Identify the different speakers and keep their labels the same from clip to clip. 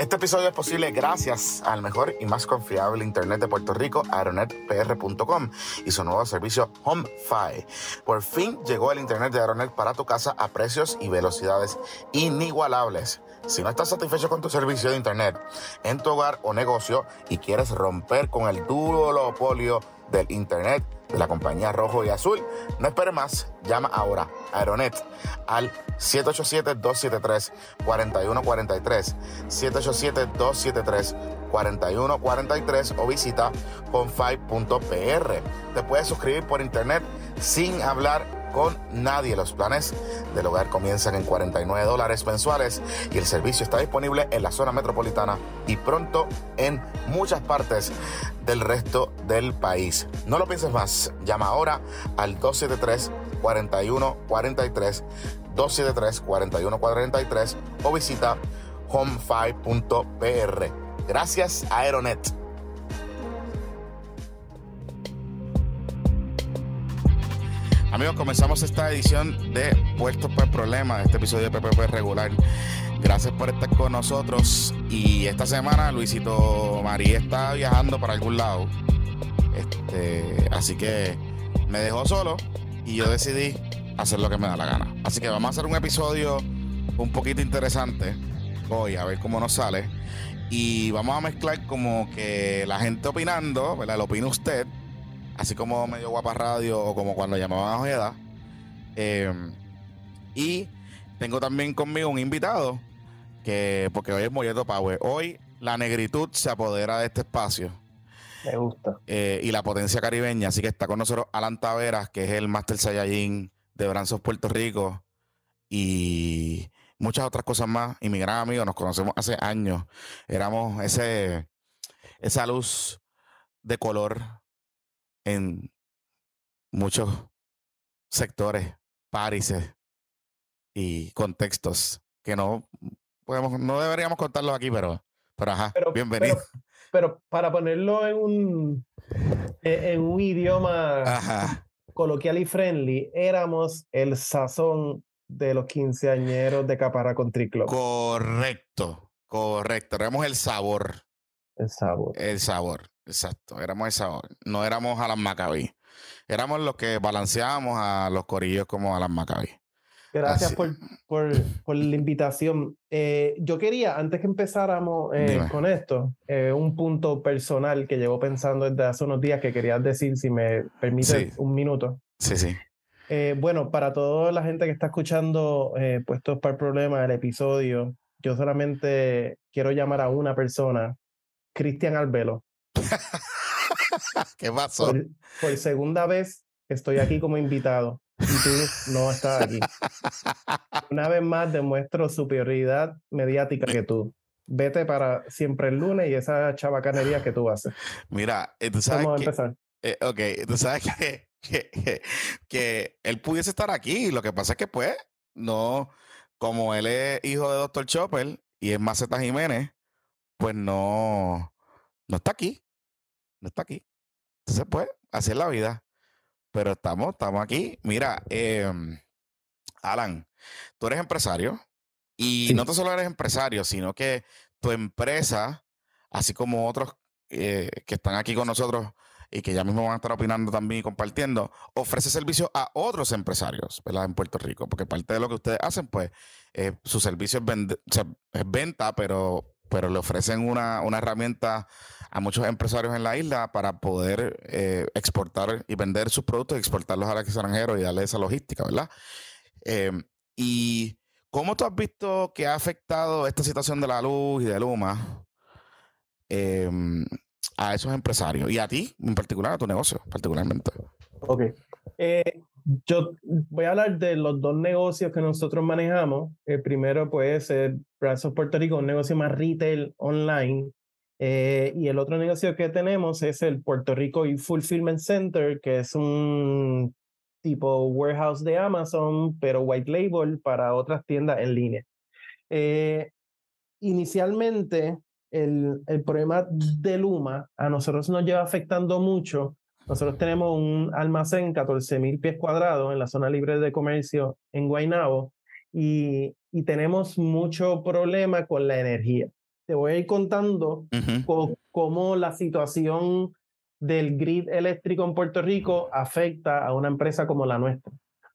Speaker 1: Este episodio es posible gracias al mejor y más confiable Internet de Puerto Rico, aeronetpr.com y su nuevo servicio HomeFi. Por fin llegó el Internet de Aeronet para tu casa a precios y velocidades inigualables. Si no estás satisfecho con tu servicio de Internet en tu hogar o negocio y quieres romper con el duro monopolio del Internet de la compañía Rojo y Azul, no esperes más. Llama ahora a Aeronet al 787-273-4143, 787-273-4143 o visita confy.pr. Te puedes suscribir por Internet sin hablar con nadie. Los planes del hogar comienzan en 49 dólares mensuales y el servicio está disponible en la zona metropolitana y pronto en muchas partes del resto del país. No lo pienses más, llama ahora al 273-4143, 273-4143 o visita home5.pr. Gracias Aeronet. Amigos, comenzamos esta edición de Puestos por Problemas, este episodio de PPP regular. Gracias por estar con nosotros. Y esta semana Luisito María está viajando para algún lado. Este, así que me dejó solo y yo decidí hacer lo que me da la gana. Así que vamos a hacer un episodio un poquito interesante hoy, a ver cómo nos sale. Y vamos a mezclar como que la gente opinando, ¿verdad? Lo opina usted así como medio guapa radio o como cuando llamaban a Ojeda. Em, y tengo también conmigo un invitado que, porque hoy es Molleto Power. Hoy la negritud se apodera de este espacio.
Speaker 2: Me gusta.
Speaker 1: Eh, y la potencia caribeña. Así que está con nosotros Alan Taveras, que es el Master Saiyajin de Branzos Puerto Rico. Y muchas otras cosas más. Y mi gran amigo, nos conocemos hace años. Éramos ese, esa luz de color en muchos sectores, países y contextos que no podemos, no deberíamos contarlos aquí, pero, pero ajá, bienvenido.
Speaker 2: Pero, para ponerlo en un, e, en un idioma coloquial y friendly, éramos el sazón de los quinceañeros de Caparra Country Club.
Speaker 1: Correcto, correcto. Éramos el sabor.
Speaker 2: El sabor.
Speaker 1: El sabor. Exacto, éramos esa, no éramos Alan Maccabi. Éramos los que balanceábamos a los corillos como Alan Maccabi.
Speaker 2: Gracias por, por, por, la invitación. Eh, yo quería, antes que empezáramos eh, con esto, eh, un punto personal que llevo pensando desde hace unos días que querías decir, si me permite un minuto.
Speaker 1: Sí, sí.
Speaker 2: bueno, para toda la gente que está escuchando Puestos para el Problema, el episodio, yo solamente quiero llamar a una persona, Cristian Albelo.
Speaker 1: ¿Qué pasó?
Speaker 2: Por, segunda vez estoy aquí como invitado y tú no estás aquí. Una vez más demuestro superioridad mediática que tú. Vete para siempre el lunes y esa chabacanería que tú haces.
Speaker 1: Mira, eh, tú sabes
Speaker 2: Vamos a empezar.
Speaker 1: Eh, ok, tú sabes que, que, que, él pudiese estar aquí. Lo que pasa es que, pues, no, como él es hijo de Dr. Chopper y es Maceta Jiménez, pues no, no está aquí no está aquí. Entonces, pues, así es la vida. Pero estamos, estamos aquí. Mira, em, Alan, tú eres empresario y no solo eres empresario, sino que tu empresa, así como otros eh, que están aquí con nosotros y que ya mismo van a estar opinando también y compartiendo, ofrece servicio a otros empresarios, ¿verdad? En Puerto Rico, porque parte de lo que ustedes hacen, pues, eh, su servicio es, es venta, pero pero le ofrecen una, una, herramienta a muchos empresarios en la isla para poder eh, exportar y vender sus productos, exportarlos al extranjero y darle esa logística, ¿verdad? Em, y cómo tú has visto que ha afectado esta situación de la luz y de Luma em, a esos empresarios y a ti en particular, a tu negocio particularmente.
Speaker 2: Ok. Yo voy a hablar de los dos negocios que nosotros manejamos. El primero puede ser Brazos Puerto Rico, un negocio más retail online. Eh, y el otro negocio que tenemos es el Puerto Rico Fulfillment Center, que es un tipo warehouse de Amazon, pero white label para otras tiendas en línea. Eh, inicialmente, el, el problema de Luma a nosotros nos lleva afectando mucho nosotros tenemos un almacén, 14.000 pies cuadrados, en la zona libre de comercio en Guaynabo y, y tenemos mucho problema con la energía. te voy a ir contando cómo la situación del grid eléctrico en Puerto Rico afecta a una empresa como la nuestra.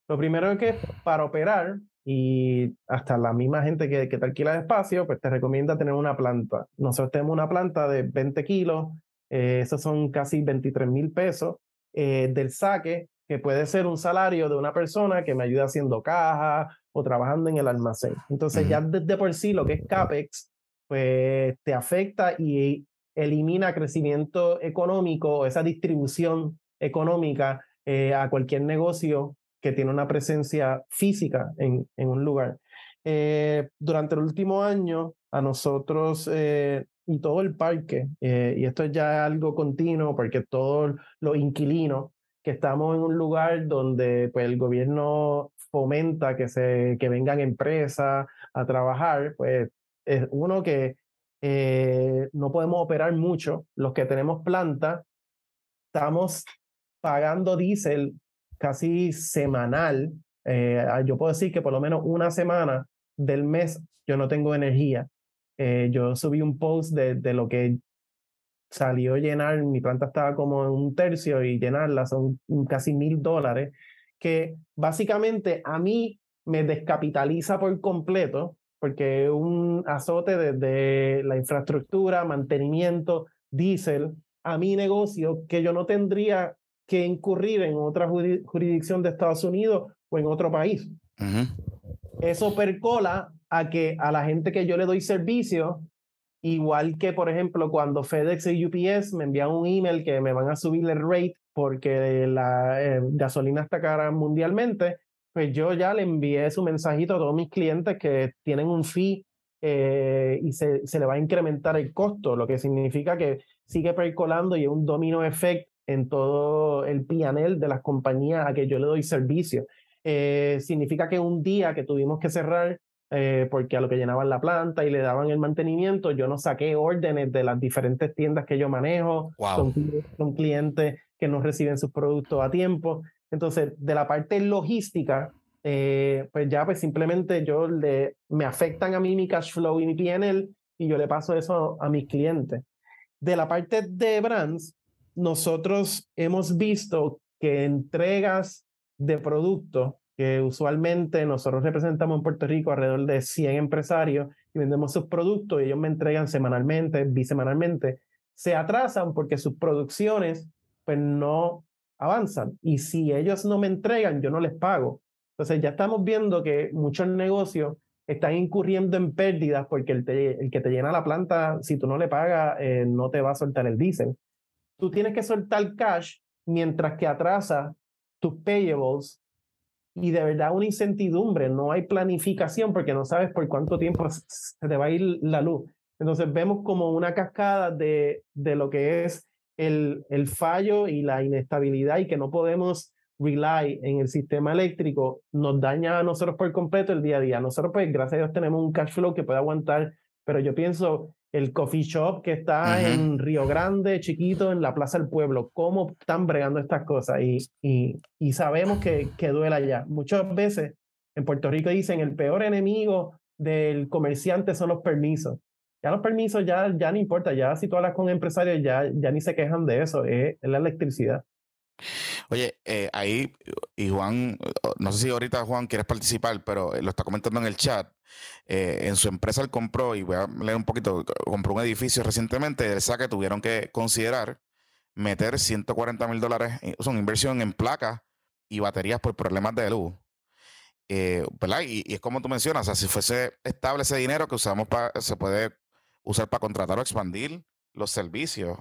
Speaker 2: Lo primero es que para operar, y hasta la misma gente que, que te alquila de espacio, pues te recomienda tener una planta. Nosotros tenemos una planta de 20 kilos, eh, esos son casi 23 mil pesos eh, del saque, que puede ser un salario de una persona que me ayuda haciendo caja o trabajando en el almacén. Entonces ya desde por sí lo que es CAPEX, pues te afecta y elimina crecimiento económico, esa distribución económica eh, a cualquier negocio que tiene una presencia física en, en un lugar. Eh, durante el último año, a nosotros eh, y todo el parque, y esto es ya algo continuo porque todos los inquilinos que estamos en un lugar donde pues, el gobierno fomenta que, se, que vengan empresas a trabajar, pues es uno que eh, no podemos operar mucho. Los que tenemos planta, estamos pagando diésel casi semanal. Eh, yo puedo decir que por lo menos una semana del mes yo no tengo energía. Eh, yo subí un post de, de, lo que salió llenar, mi planta estaba como en un tercio y llenarla son casi mil dólares, que básicamente a mí me descapitaliza por completo porque un azote desde la infraestructura, mantenimiento, diésel, a mi negocio que yo no tendría que incurrir en otra jurisdicción de Estados Unidos o en otro país. Eso percola a que a la gente que yo le doy servicio, igual que por ejemplo cuando FedEx y UPS me envían un email que me van a subir el rate porque la eh, gasolina está cara mundialmente, pues yo ya le envié su mensajito a todos mis clientes que tienen un fee eh, y se, se, le va a incrementar el costo, lo que significa que sigue percolando y es un domino effect en todo el PNL de las compañías a que yo le doy servicio. Eh, significa que un día que tuvimos que cerrar eh, porque a lo que llenaban la planta y le daban el mantenimiento, yo no saqué órdenes de las diferentes tiendas que yo manejo, son, son clientes que no reciben sus productos a tiempo. Entonces, de la parte logística, eh, pues ya pues simplemente yo le, me afectan a mí mi cash flow y mi PNL y yo le paso eso a mis clientes. De la parte de brands, nosotros hemos visto que entregas de productos que usualmente nosotros representamos en Puerto Rico alrededor de 100 empresarios y vendemos sus productos y ellos me entregan semanalmente, bisemanalmente, se atrasan porque sus producciones pues no avanzan. Y si ellos no me entregan, yo no les pago. Entonces ya estamos viendo que muchos negocios están incurriendo en pérdidas porque el, que te llena la planta, si tú no le pagas, eh, no te va a soltar el diésel. Tú tienes que soltar cash mientras que atrasa tus payables y de verdad una incertidumbre, no hay planificación porque no sabes por cuánto tiempo se te va a ir la luz. Entonces vemos como una cascada de, de lo que es el, el fallo y la inestabilidad y que no podemos rely en el sistema eléctrico nos daña a nosotros por completo el día a día. Nosotros, pues, gracias a Dios, tenemos un cash flow que puede aguantar, pero yo pienso el coffee shop que está en Río Grande, chiquito, en la Plaza del Pueblo, cómo están bregando estas cosas y, y, y sabemos que, que duela ya. Muchas veces en Puerto Rico dicen el peor enemigo del comerciante son los permisos ya los permisos ya, ya no importa, ya si tú hablas con empresarios ya, ya ni se quejan de eso, es, la electricidad.
Speaker 1: Oye, eh, ahí, y Juan, no sé si ahorita Juan quieres participar, pero lo está comentando en el chat. Eh, en su empresa él compró, y voy a leer un poquito, compró un edificio recientemente, el que tuvieron que considerar meter 140 mil dólares, son inversión en placas y baterías por problemas de luz. Eh, ¿verdad? Y, es como tú mencionas, si fuese estable ese dinero que usamos para, se puede usar para contratar o expandir los servicios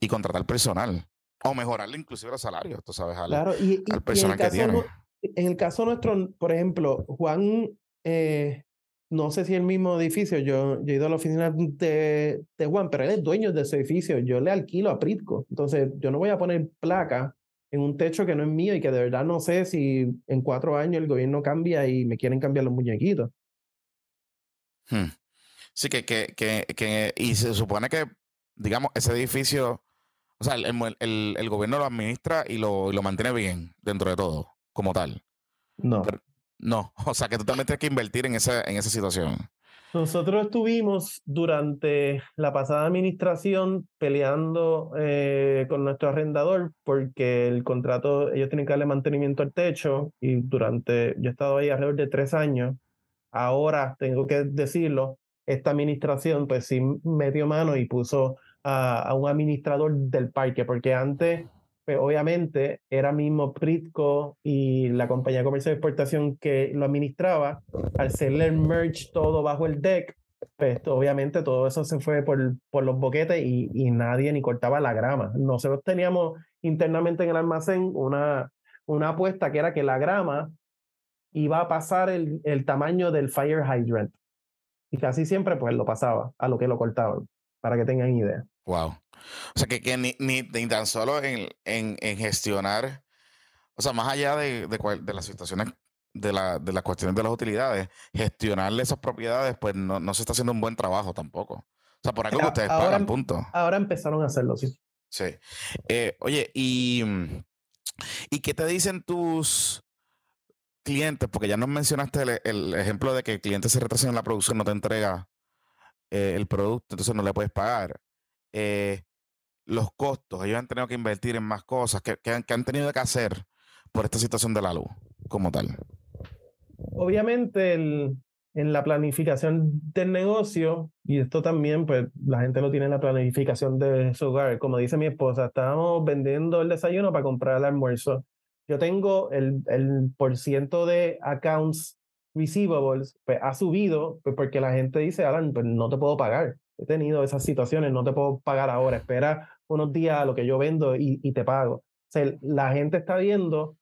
Speaker 1: y contratar personal. O mejorarle inclusive los salarios, tú sabes, al,
Speaker 2: claro, y,
Speaker 1: al personal que tiene.
Speaker 2: en el caso nuestro, por ejemplo, Juan, eh, no sé si el mismo edificio, yo, yo he ido a la oficina de, de, Juan, pero él es dueño de ese edificio, yo le alquilo a Pritco, entonces yo no voy a poner placa en un techo que no es mío y que de verdad no sé si en cuatro años el gobierno cambia y me quieren cambiar los muñequitos.
Speaker 1: Hmm. Sí, que, que, que, que, y se supone que, digamos, ese edificio, o sea, el, el, el gobierno lo administra y lo, lo, mantiene bien dentro de todo, como tal.
Speaker 2: No.
Speaker 1: no, o sea, que tú también tienes que invertir en esa, en esa situación.
Speaker 2: Nosotros estuvimos durante la pasada administración peleando eh, con nuestro arrendador porque el contrato, ellos tienen que darle mantenimiento al techo y durante, yo he estado ahí alrededor de tres años. Ahora, tengo que decirlo, esta administración pues sí metió mano y puso a, un administrador del parque, porque antes pues, obviamente era mismo Pritco y la compañía comercial de exportación que lo administraba, al hacerle el merge todo bajo el deck, pues obviamente todo eso se fue por, por los boquetes y, y, nadie ni cortaba la grama. Nosotros teníamos internamente en el almacén una, una apuesta que era que la grama iba a pasar el, el tamaño del fire hydrant. Y casi siempre pues lo pasaba a lo que lo cortaban, para que tengan idea.
Speaker 1: Wow. O sea, que, que ni, ni, ni, tan solo en, en, en, gestionar, o sea, más allá de, de, de las situaciones, de, la, de las cuestiones de las utilidades, gestionarle esas propiedades, pues no, no, se está haciendo un buen trabajo tampoco. O sea, por algo que ustedes
Speaker 2: ahora,
Speaker 1: pagan, punto.
Speaker 2: Ahora empezaron a hacerlo, sí.
Speaker 1: Sí. Eh, oye, y, ¿y qué te dicen tus clientes? Porque ya nos mencionaste el, el ejemplo de que el cliente se retrasa en la producción, no te entrega eh, el producto, entonces no le puedes pagar. Eh, los costos, ellos han tenido que invertir en más cosas, que, que, han, que han tenido que hacer por esta situación de la luz como tal.
Speaker 2: Obviamente el, en la planificación del negocio, y esto también, pues la gente lo tiene en la planificación de su hogar. Como dice mi esposa, estábamos vendiendo el desayuno para comprar el almuerzo. Yo tengo el, el por ciento de accounts receivables, pues ha subido, pues porque la gente dice, Alan, pues no te puedo pagar. He tenido esas situaciones, no te puedo pagar ahora, espera unos días a lo que yo vendo y, y te pago. O sea, la gente está viendo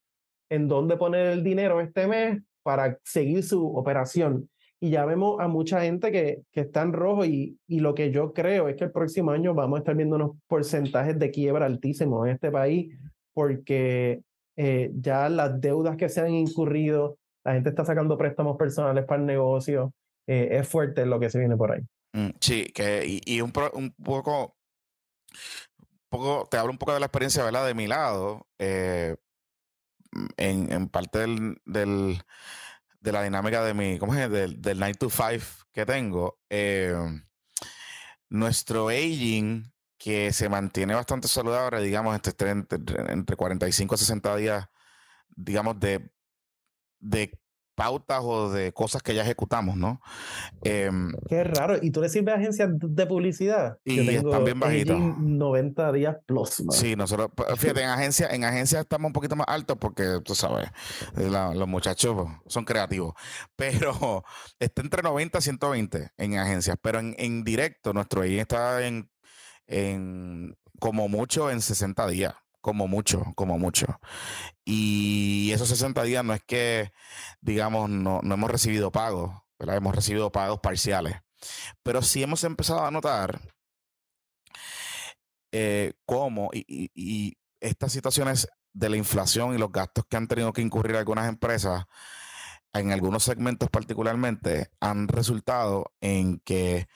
Speaker 2: en dónde poner el dinero este mes para seguir su operación. Y ya vemos a mucha gente que, que está en rojo y, y lo que yo creo es que el próximo año vamos a estar viendo unos porcentajes de quiebra altísimos en este país porque eh, ya las deudas que se han incurrido, la gente está sacando préstamos personales para el negocio, eh, es fuerte lo que se viene por ahí.
Speaker 1: Mm, sí, que, y, un, pro, un, poco, poco, te hablo un poco de la experiencia, ¿verdad? De mi lado, eh, en, parte del, de la dinámica de mi, ¿cómo es? Del, del 9 to 5 que tengo, eh, nuestro aging, que se mantiene bastante saludable, digamos, entre, entre, entre 45 a 60 días, digamos, de, de pautas o de cosas que ya ejecutamos, ¿no? Eh,
Speaker 2: Qué raro. ¿Y tú le sirves a agencias de publicidad?
Speaker 1: Y tengo están bien bajitos.
Speaker 2: 90 días plus.
Speaker 1: Man. Sí, nosotros, fíjate, en agencia, en agencia estamos un poquito más altos porque, tú sabes, la, los muchachos son creativos. Pero está entre 90 y 120 en agencias. Pero en, en directo, nuestro ahí está en, en como mucho en 60 días como mucho, como mucho. Y esos 60 días no es que, digamos, no, no hemos recibido pagos, ¿verdad? Hemos recibido pagos parciales. Pero sí hemos empezado a notar eh, cómo y, y, y, estas situaciones de la inflación y los gastos que han tenido que incurrir algunas empresas, en algunos segmentos particularmente, han resultado en que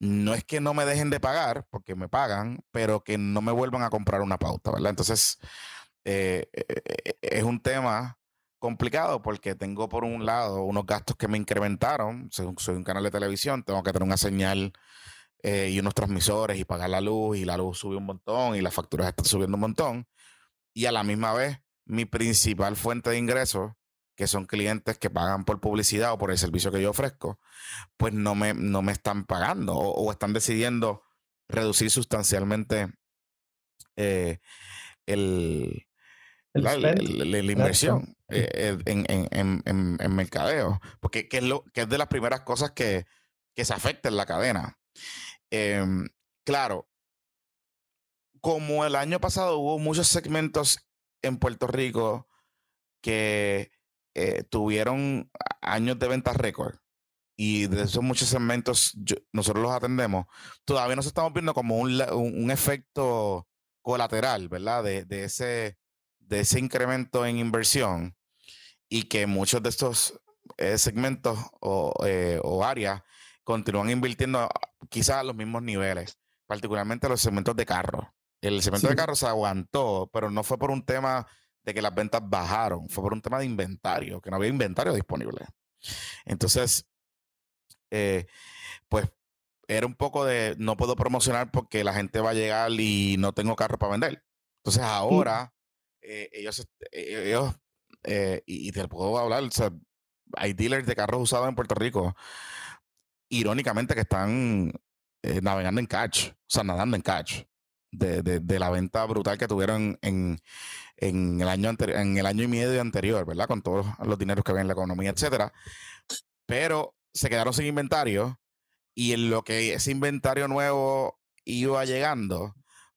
Speaker 1: no es que no me dejen de pagar, porque me pagan, pero que no me vuelvan a comprar una pauta, ¿verdad? Entonces, eh, es un tema complicado porque tengo por un lado unos gastos que me incrementaron, soy, soy un canal de televisión, tengo que tener una señal eh, y unos transmisores y pagar la luz y la luz sube un montón y las facturas están subiendo un montón y a la misma vez mi principal fuente de ingresos que son clientes que pagan por publicidad o por el servicio que yo ofrezco, pues no me, no me están pagando o, o están decidiendo reducir sustancialmente eh, el,
Speaker 2: el
Speaker 1: la, la, la, la, inversión eh, en, en, en, en, mercadeo, porque que es, lo, que es de las primeras cosas que, que se afecta en la cadena. Eh, claro, como el año pasado hubo muchos segmentos en Puerto Rico que eh, tuvieron años de ventas récord y de esos muchos segmentos yo, nosotros los atendemos, todavía nos estamos viendo como un, un, un efecto colateral, ¿verdad? De, de, ese, de ese incremento en inversión y que muchos de estos eh, segmentos o, eh, o, áreas continúan invirtiendo quizás a los mismos niveles, particularmente los segmentos de carro. El segmento sí. de carro se aguantó, pero no fue por un tema de que las ventas bajaron, fue por un tema de inventario, que no había inventario disponible. Entonces, eh, pues era un poco de no puedo promocionar porque la gente va a llegar y no tengo carro para vender. Entonces ahora eh, ellos, ellos y, te puedo hablar, hay dealers de carros usados en Puerto Rico, irónicamente que están navegando en catch, o sea, nadando en catch de, la venta brutal que tuvieron en, el año en el año y medio anterior, ¿verdad? Con todos los dineros que había en la economía, etcétera. Pero se quedaron sin inventario y en lo que ese inventario nuevo iba llegando,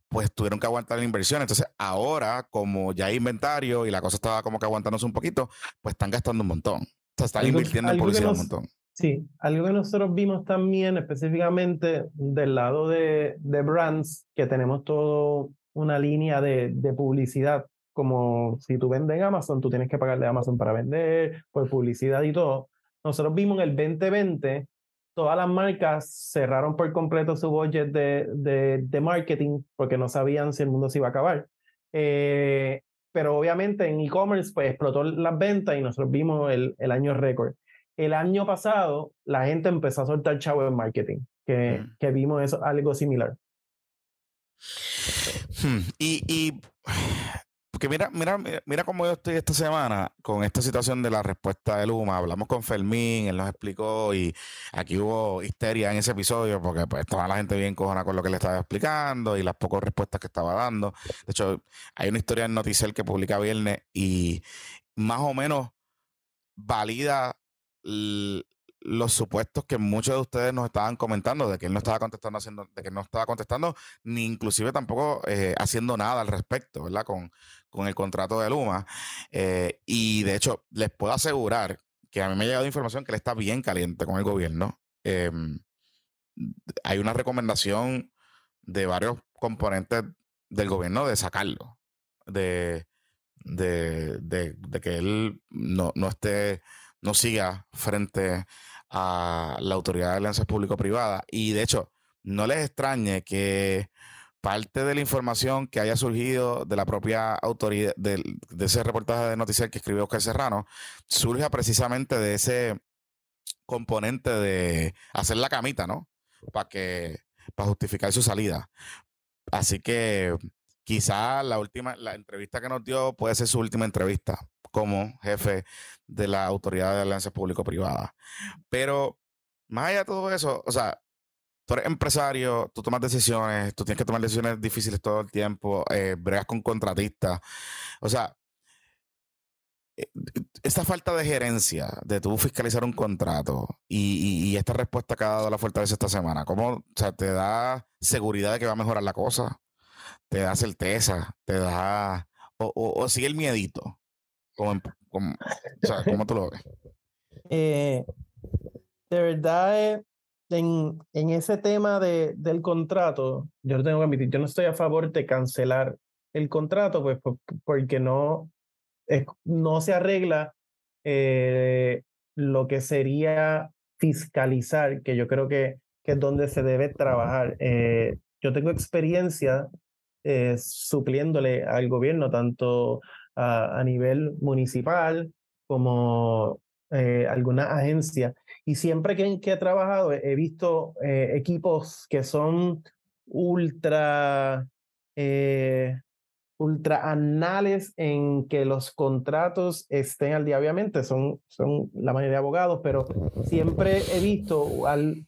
Speaker 1: pues tuvieron que aguantar la inversión. Entonces, ahora, como ya hay inventario y la cosa estaba como que aguantándose un poquito, pues están gastando un montón. O sea, están invirtiendo en publicidad un montón.
Speaker 2: Sí, algo que nosotros vimos también específicamente del lado de, de brands, que tenemos todo una línea de, de, publicidad, como si tú vendes en Amazon, tú tienes que pagarle a Amazon para vender, por publicidad y todo. Nosotros vimos en el 2020, todas las marcas cerraron por completo su budget de, de, de marketing porque no sabían si el mundo se iba a acabar. Eh, pero obviamente en e-commerce pues explotó las ventas y nosotros vimos el, el año récord el año pasado la gente empezó a soltar chavo en marketing, que, mm. que vimos eso, algo similar.
Speaker 1: Hmm, y, y porque mira, mira, mira cómo yo estoy esta semana con esta situación de la respuesta de Luma. Hablamos con Fermín, él nos explicó y aquí hubo histeria en ese episodio porque pues estaba la gente bien cojona con lo que le estaba explicando y las pocas respuestas que estaba dando. De hecho, hay una historia en Noticel que publica viernes y más o menos valida los supuestos que muchos de ustedes nos estaban comentando de que él no estaba contestando haciendo, de que no estaba contestando, ni inclusive tampoco eh, haciendo nada al respecto, ¿verdad? Con, con el contrato de Luma. Eh, y de hecho, les puedo asegurar que a mí me ha llegado información que él está bien caliente con el gobierno. Em, hay una recomendación de varios componentes del gobierno de sacarlo, de, de, de que él no, no esté no siga frente a la Autoridad de Alianzas Público-Privada. Y de hecho, no les extrañe que parte de la información que haya surgido de la propia autoridad, de, ese reportaje de noticias que escribió Oscar Serrano, surge precisamente de ese componente de hacer la camita, ¿no? Para que, para justificar su salida. Así que quizá la última, la entrevista que nos dio puede ser su última entrevista como jefe de la Autoridad de Alianzas Público-Privadas. Pero más allá de todo eso, o sea, tú eres empresario, tú tomas decisiones, tú tienes que tomar decisiones difíciles todo el tiempo, eh, bregas con contratistas. O sea, eh, esta falta de gerencia, de tú fiscalizar un contrato y, esta respuesta que ha dado la Fortaleza esta semana, ¿cómo o sea, te da seguridad de que va a mejorar la cosa? ¿Te da certeza? ¿Te da... o, o sigue el miedito? ¿Cómo, cómo, tú lo ves?
Speaker 2: Eh, de verdad, eh, en, en, ese tema de, del contrato, yo tengo que admitir, yo no estoy a favor de cancelar el contrato, pues porque no, no se arregla eh, lo que sería fiscalizar, que yo creo que, que es donde se debe trabajar. yo tengo experiencia supliéndole al gobierno, tanto a, nivel municipal como eh, alguna agencia. Y siempre que, que he trabajado he visto eh, equipos que son ultra, eh, ultra anales en que los contratos estén al día. Obviamente son, son la mayoría de abogados, pero siempre he visto al,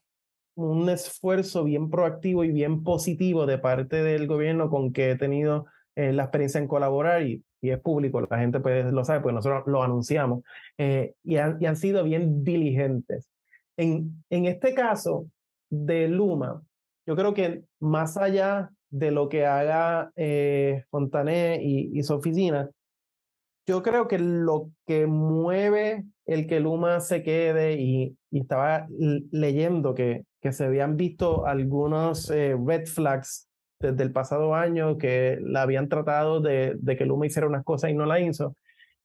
Speaker 2: un esfuerzo bien proactivo y bien positivo de parte del gobierno con que he tenido la experiencia en colaborar y y es público, la gente pues, lo sabe, pues nosotros lo anunciamos, eh, y, han, y, han, sido bien diligentes. En, en este caso de Luma, yo creo que más allá de lo que haga eh, Fontané y, y, su oficina, yo creo que lo que mueve el que Luma se quede, y, y estaba leyendo que, que se habían visto algunos eh, red flags desde el pasado año que la habían tratado de, de que Luma hiciera unas cosas y no la hizo,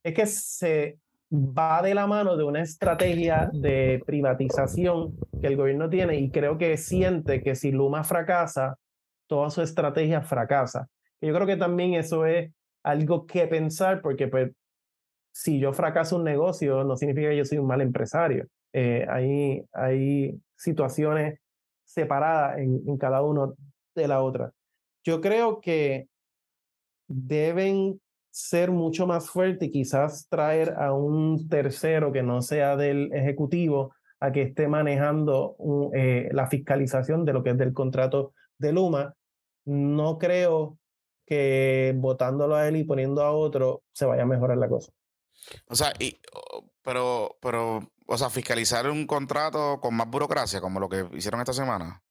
Speaker 2: es que se va de la mano de una estrategia de privatización que el gobierno tiene y creo que siente que si Luma fracasa, toda su estrategia fracasa. yo creo que también eso es algo que pensar porque pues si yo fracaso un negocio no significa que yo soy un mal empresario. Eh, hay, hay situaciones separadas en, en cada uno de la otra. Yo creo que deben ser mucho más fuertes y quizás traer a un tercero que no sea del ejecutivo a que esté manejando eh, la fiscalización de lo que es del contrato de Luma. No creo que votándolo a él y poniendo a otro se vaya a mejorar la cosa.
Speaker 1: O sea, y, pero, pero, o sea, fiscalizar un contrato con más burocracia, como lo que hicieron esta semana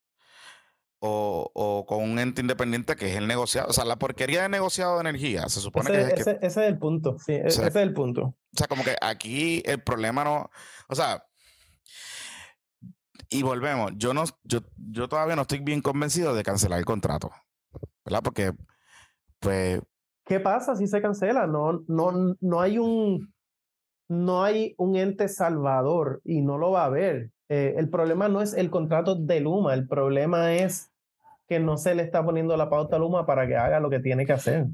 Speaker 1: o, o, con un ente independiente que es el negociado. O sea, la porquería de negociado de energía, se supone
Speaker 2: ese,
Speaker 1: que,
Speaker 2: es ese, ese, es el punto, sí, e, ese es el punto.
Speaker 1: O sea, como que aquí el problema no, o sea, y volvemos, yo no, yo, yo todavía no estoy bien convencido de cancelar el contrato, ¿verdad? Porque, pues...
Speaker 2: ¿Qué pasa si se cancela? No, no, no hay un, no hay un ente salvador y no lo va a haber. Eh, el problema no es el contrato de Luma, el problema es que no se le está poniendo la pauta a Luma para que haga lo que tiene que hacer.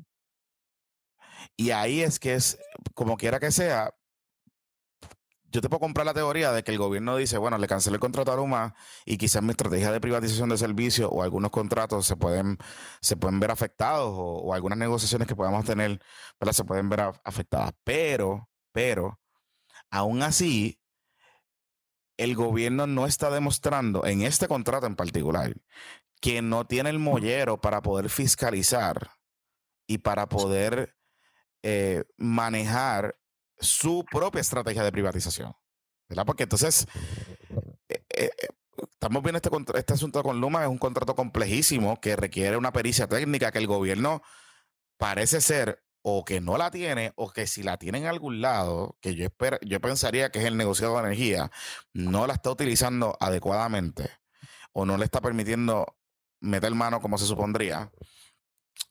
Speaker 1: Y ahí es que es, como quiera que sea, yo te puedo comprar la teoría de que el gobierno dice, bueno, le cancelé el contrato a Luma y quizás mi estrategia de privatización de servicios o algunos contratos se pueden, se pueden ver afectados o, algunas negociaciones que podamos tener se pueden ver afectadas. Pero, pero, aún así, el gobierno no está demostrando en este contrato en particular que no tiene el mollero para poder fiscalizar y para poder eh, manejar su propia estrategia de privatización. ¿Verdad? Porque entonces, eh, eh, estamos viendo este, este asunto con Luma, es un contrato complejísimo que requiere una pericia técnica que el gobierno parece ser o que no la tiene, o que si la tiene en algún lado, que yo, yo pensaría que es el negociado de energía, no la está utilizando adecuadamente o no le está permitiendo meter mano como se supondría.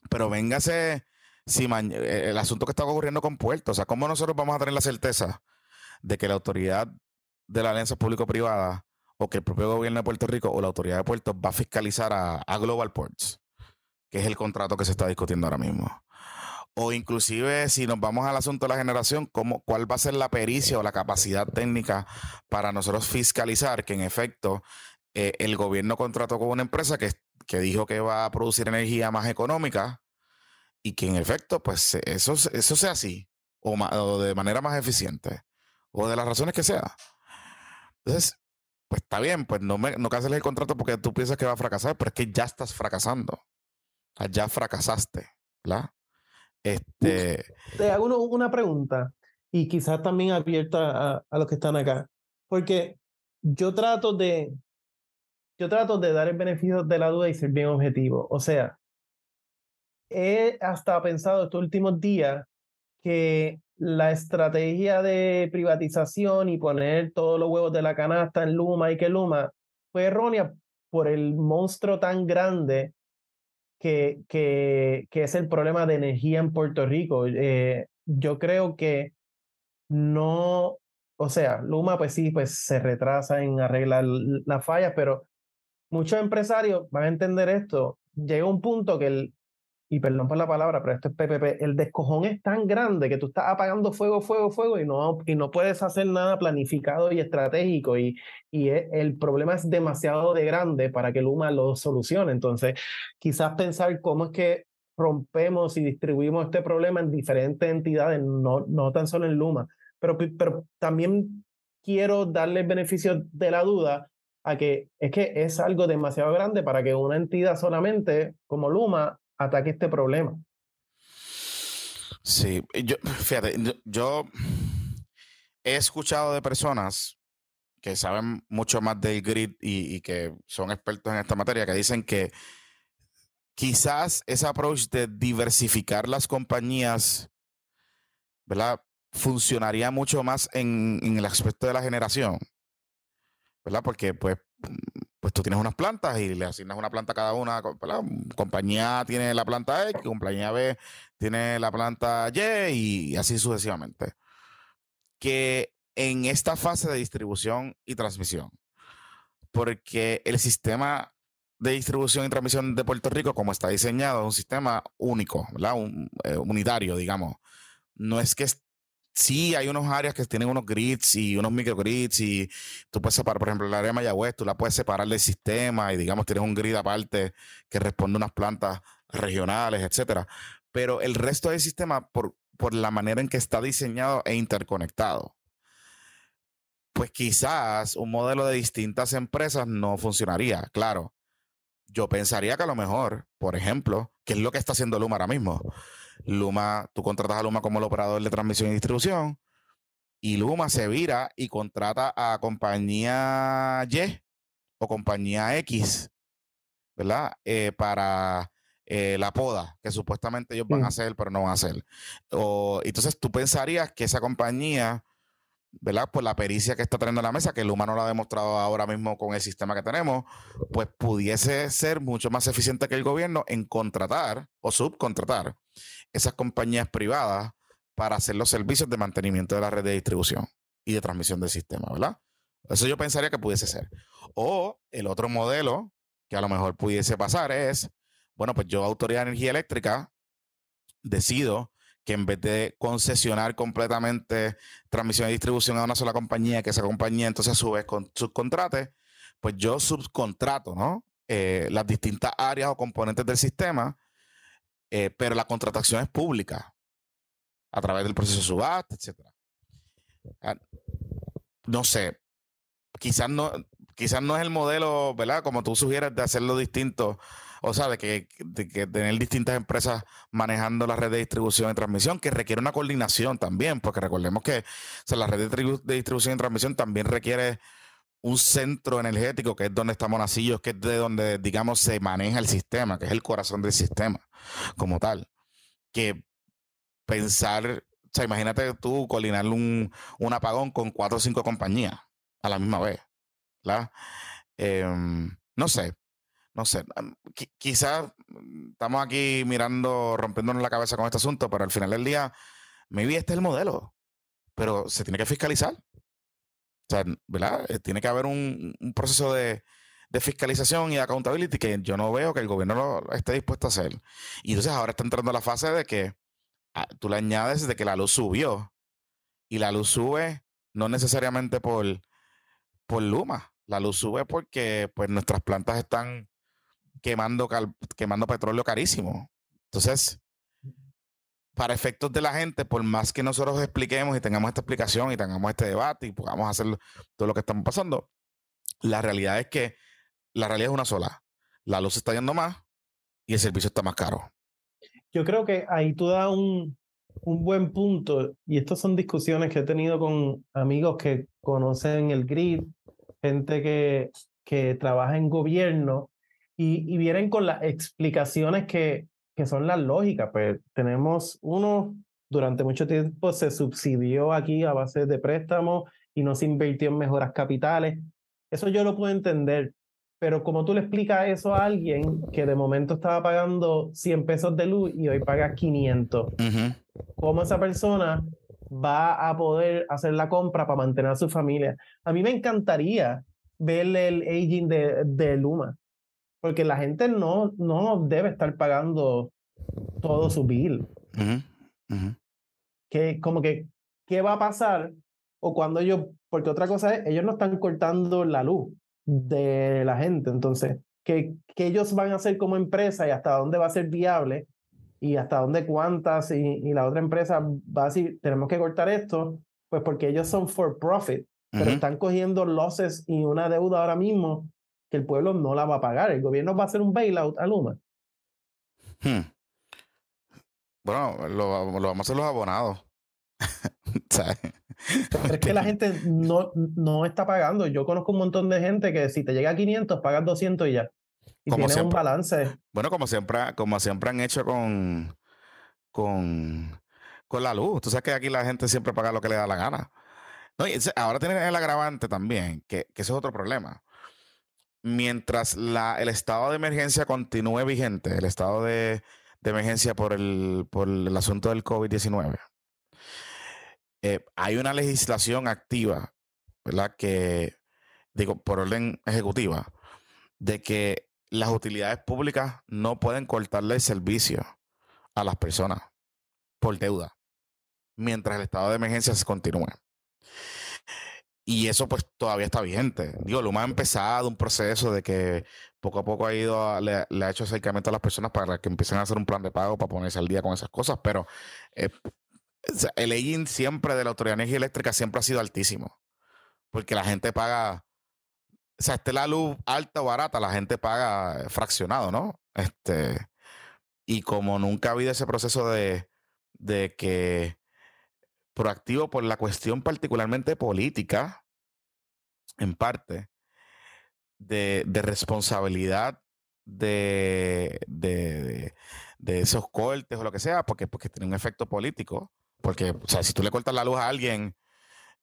Speaker 1: Pero véngase si eh, el asunto que está ocurriendo con Puerto, o sea, ¿cómo nosotros vamos a tener la certeza de que la autoridad de la alianza público-privada o que el propio gobierno de Puerto Rico o la autoridad de Puerto va a fiscalizar a, a Global Ports, que es el contrato que se está discutiendo ahora mismo? O inclusive si nos vamos al asunto de la generación, ¿cómo, ¿cuál va a ser la pericia o la capacidad técnica para nosotros fiscalizar que en efecto eh, el gobierno contrató con una empresa que, que dijo que va a producir energía más económica y que en efecto pues eso, eso sea así o, de manera más eficiente o de las razones que sea? Entonces, pues está bien, pues no, me, no canceles el contrato porque tú piensas que va a fracasar, pero es que ya estás fracasando. Ya fracasaste, ¿verdad? Este...
Speaker 2: Te hago una pregunta y quizás también abierta a, a, los que están acá, porque yo trato de, yo trato de dar el beneficio de la duda y ser bien objetivo. O sea, he hasta pensado estos últimos días que la estrategia de privatización y poner todos los huevos de la canasta en Luma y que Luma fue errónea por el monstruo tan grande que, que, que, es el problema de energía en Puerto Rico. Eh, yo creo que no, o sea, Luma pues sí, pues se retrasa en arreglar las fallas, pero muchos empresarios van a entender esto. Llega un punto que el, y perdón por la palabra, pero esto es PPP, el descojón es tan grande que tú estás apagando fuego, fuego, fuego y no, y no puedes hacer nada planificado y estratégico y, y e, el problema es demasiado de grande para que Luma lo solucione. Entonces, quizás pensar cómo es que rompemos y distribuimos este problema en diferentes entidades, no, no tan solo en Luma, pero, pero también quiero darle el beneficio de la duda a que es que es algo demasiado grande para que una entidad solamente como Luma ataque este problema.
Speaker 1: Sí, yo, fíjate, yo he escuchado de personas que saben mucho más del grid y, que son expertos en esta materia, que dicen que quizás ese approach de diversificar las compañías, ¿verdad? Funcionaría mucho más en, en el aspecto de la generación, ¿verdad? Porque pues pues tú tienes unas plantas y le asignas una planta a cada una. Compañía tiene la planta X, compañía B tiene la planta Y y así sucesivamente. Que en esta fase de distribución y transmisión, porque el sistema de distribución y transmisión de Puerto Rico, como está diseñado, es un sistema único, ¿verdad? Un, eh, unitario, digamos. No es que sí hay unos áreas que tienen unos grids y unos microgrids y tú puedes separar, por ejemplo, el área de Mayagüez, tú la puedes separar del sistema y digamos tienes un grid aparte que responde a unas plantas regionales, etcétera. Pero el resto del sistema, por, por la manera en que está diseñado e interconectado, pues quizás un modelo de distintas empresas no funcionaría. Claro, yo pensaría que a lo mejor, por ejemplo, que es lo que está haciendo Luma ahora mismo. Luma, tú contratas a Luma como el operador de transmisión y distribución y Luma se vira y contrata a compañía Y o compañía X, ¿verdad? Eh, para eh, la poda, que supuestamente ellos van a hacer, pero no van a hacer. O, entonces tú pensarías que esa compañía ¿verdad? Por la pericia que está trayendo la mesa, que el humano lo ha demostrado ahora mismo con el sistema que tenemos, pues pudiese ser mucho más eficiente que el gobierno en contratar o subcontratar esas compañías privadas para hacer los servicios de mantenimiento de la red de distribución y de transmisión del sistema, ¿verdad? Eso yo pensaría que pudiese ser. O el otro modelo que a lo mejor pudiese pasar es, bueno, pues yo, Autoridad de Energía Eléctrica, decido que en vez de concesionar completamente transmisión y distribución a una sola compañía, que esa compañía entonces a su vez con, subcontrate, pues yo subcontrato, ¿no? Eh, las distintas áreas o componentes del sistema, eh, pero la contratación es pública a través del proceso subasta, etc. Ah, no sé, quizás no, quizás no es el modelo, ¿verdad? Como tú sugieres de hacerlo distinto o sea, de que, tener distintas empresas manejando la red de distribución y transmisión, que requiere una coordinación también, porque recordemos que la red de, distribución y transmisión también requiere un centro energético, que es donde estamos Monacillos, que es de donde, digamos, se maneja el sistema, que es el corazón del sistema como tal. Que pensar, o sea, imagínate tú coordinar un, apagón con cuatro o cinco compañías a la misma vez, ¿verdad? Em, no sé, no sé, quizás estamos aquí mirando, rompiéndonos la cabeza con este asunto, pero al final del día, maybe este es el modelo, pero se tiene que fiscalizar. O sea, ¿verdad? Eh, tiene que haber un, proceso de, fiscalización y accountability que yo no veo que el gobierno lo esté dispuesto a hacer. Y entonces ahora está entrando la fase de que ah, tú le añades de que la luz subió y la luz sube no necesariamente por, por Luma, la luz sube porque pues nuestras plantas están quemando, quemando petróleo carísimo. Entonces, para efectos de la gente, por más que nosotros expliquemos y tengamos esta explicación y tengamos este debate y podamos hacer todo lo que estamos pasando, la realidad es que la realidad es una sola. La luz está yendo más y el servicio está más caro.
Speaker 2: Yo creo que ahí tú das un, un buen punto y estas son discusiones que he tenido con amigos que conocen el grid, gente que, que trabaja en gobierno y, vienen con las explicaciones que, que son las lógicas. Pues tenemos uno, durante mucho tiempo se subsidió aquí a base de préstamos y no se invirtió en mejoras capitales. Eso yo lo puedo entender, pero como tú le explicas eso a alguien que de momento estaba pagando 100 pesos de luz y hoy paga 500, ¿cómo esa persona va a poder hacer la compra para mantener a su familia? A mí me encantaría verle el aging de, de Luma porque la gente no, no debe estar pagando todo su bill. Que como que, ¿qué va a pasar? O cuando ellos, porque otra cosa es, ellos no están cortando la luz de la gente, entonces, ¿qué, qué ellos van a hacer como empresa y hasta dónde va a ser viable? Y hasta dónde cuántas y, y la otra empresa va a decir, tenemos que cortar esto, pues porque ellos son for profit, pero están cogiendo losses y una deuda ahora mismo que el pueblo no la va a pagar. El gobierno va a hacer un bailout a Luma.
Speaker 1: Hmm. Bueno, lo, vamos a hacer los abonados.
Speaker 2: es que la gente no, no está pagando. Yo conozco un montón de gente que si te llega a 500, pagas 200 y ya. Y como un balance.
Speaker 1: Bueno, como siempre, como siempre han hecho con, con, con la luz. Tú sabes que aquí la gente siempre paga lo que le da la gana. No, ahora tienen el agravante también, que, que eso es otro problema mientras el estado de emergencia continúe vigente, el estado de, emergencia por el, por el asunto del COVID-19, eh, hay una legislación activa, ¿verdad? Que, digo, por orden ejecutiva, de que las utilidades públicas no pueden cortarle el servicio a las personas por deuda. mientras el estado de emergencia se continúe. Y eso pues todavía está vigente. Digo, Luma ha empezado un proceso de que poco a poco ha ido, le, ha hecho acercamiento a las personas para que empiecen a hacer un plan de pago para ponerse al día con esas cosas, pero eh, el aging siempre de la Autoridad de Energía Eléctrica siempre ha sido altísimo, porque la gente paga, o sea, esté la luz alta o barata, la gente paga fraccionado, ¿no? Este, y como nunca ha habido ese proceso de, de que proactivo por la cuestión particularmente política, en parte, de, responsabilidad de, de, esos cortes o lo que sea, porque, porque tiene un efecto político. Porque, o sea, si tú le cortas la luz a alguien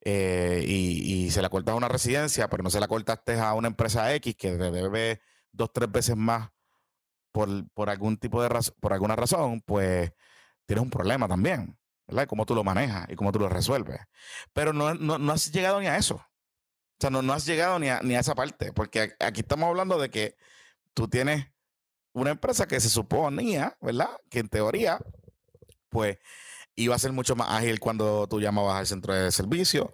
Speaker 1: eh, y, se la cortas a una residencia, pero no se la cortaste a una empresa X que debe dos, tres veces más por, por algún tipo de por alguna razón, pues tienes un problema también. ¿Verdad? Cómo tú lo manejas y cómo tú lo resuelves. Pero no, no, has llegado ni a eso. O sea, no, no has llegado ni a, ni a esa parte, porque aquí estamos hablando de que tú tienes una empresa que se suponía, ¿verdad? Que en teoría, pues iba a ser mucho más ágil cuando tú llamabas al centro de servicio.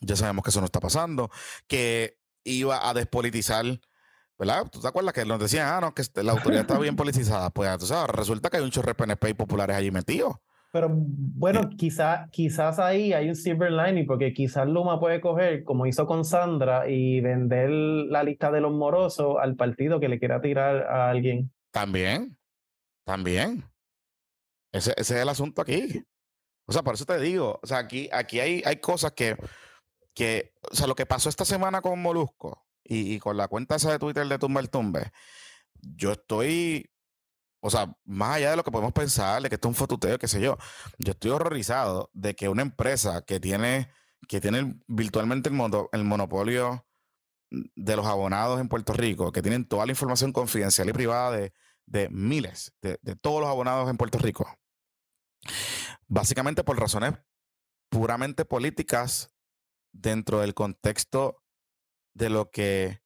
Speaker 1: Ya sabemos que eso no está pasando. Que iba a despolitizar, ¿verdad? ¿Tú te acuerdas que nos decían, ah, no, que la autoridad está bien politizada? Pues, tú sabes, resulta que hay un chorro de PNP y populares allí metidos.
Speaker 2: Pero bueno, quizá, quizás ahí hay un silver lining, porque quizás Luma puede coger, como hizo con Sandra, y vender la lista de los morosos al partido que le quiera tirar a alguien.
Speaker 1: También, también. Ese, ese es el asunto aquí. O sea, por eso te digo, o sea, aquí, aquí hay, hay cosas que, que, o sea, lo que pasó esta semana con Molusco y, y con la cuenta esa de Twitter de Tumba el Tumbe, yo estoy o sea, más allá de lo que podemos pensar, de que esto es un fotuteo, qué sé yo, yo estoy horrorizado de que una empresa que tiene, que tiene virtualmente el, monopolio de los abonados en Puerto Rico, que tienen toda la información confidencial y privada de, de miles, de, de todos los abonados en Puerto Rico, básicamente por razones puramente políticas dentro del contexto de lo que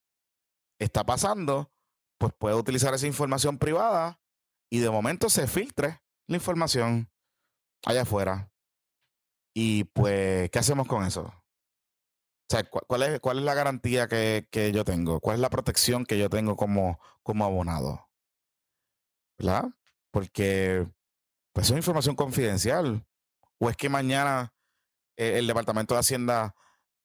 Speaker 1: está pasando, pues puede utilizar esa información privada y de momento se filtre la información allá afuera. Y pues, ¿qué hacemos con eso? O sea, ¿cuál es, cuál es la garantía que, yo tengo? ¿Cuál es la protección que yo tengo como, como abonado? ¿Verdad? Porque pues es información confidencial. ¿O es que mañana eh, el Departamento de Hacienda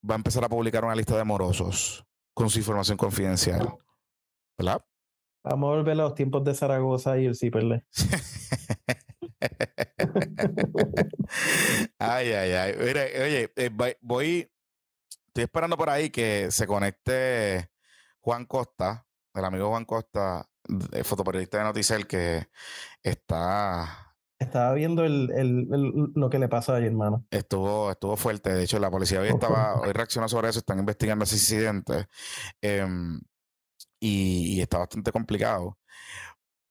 Speaker 1: va a empezar a publicar una lista de morosos con su información confidencial? ¿Verdad?
Speaker 2: Vamos a volver a los tiempos de Zaragoza y el Ciperle.
Speaker 1: ay, ay, ay. oye, eh, voy, estoy esperando por ahí que se conecte Juan Costa, el amigo Juan Costa, fotoperiodista de Noticel, que está
Speaker 2: estaba viendo el, el, lo que le pasó ayer, hermano.
Speaker 1: Estuvo, estuvo fuerte. De hecho, la policía hoy estaba, hoy reaccionó sobre eso, están investigando ese incidente. Em, y, está bastante complicado.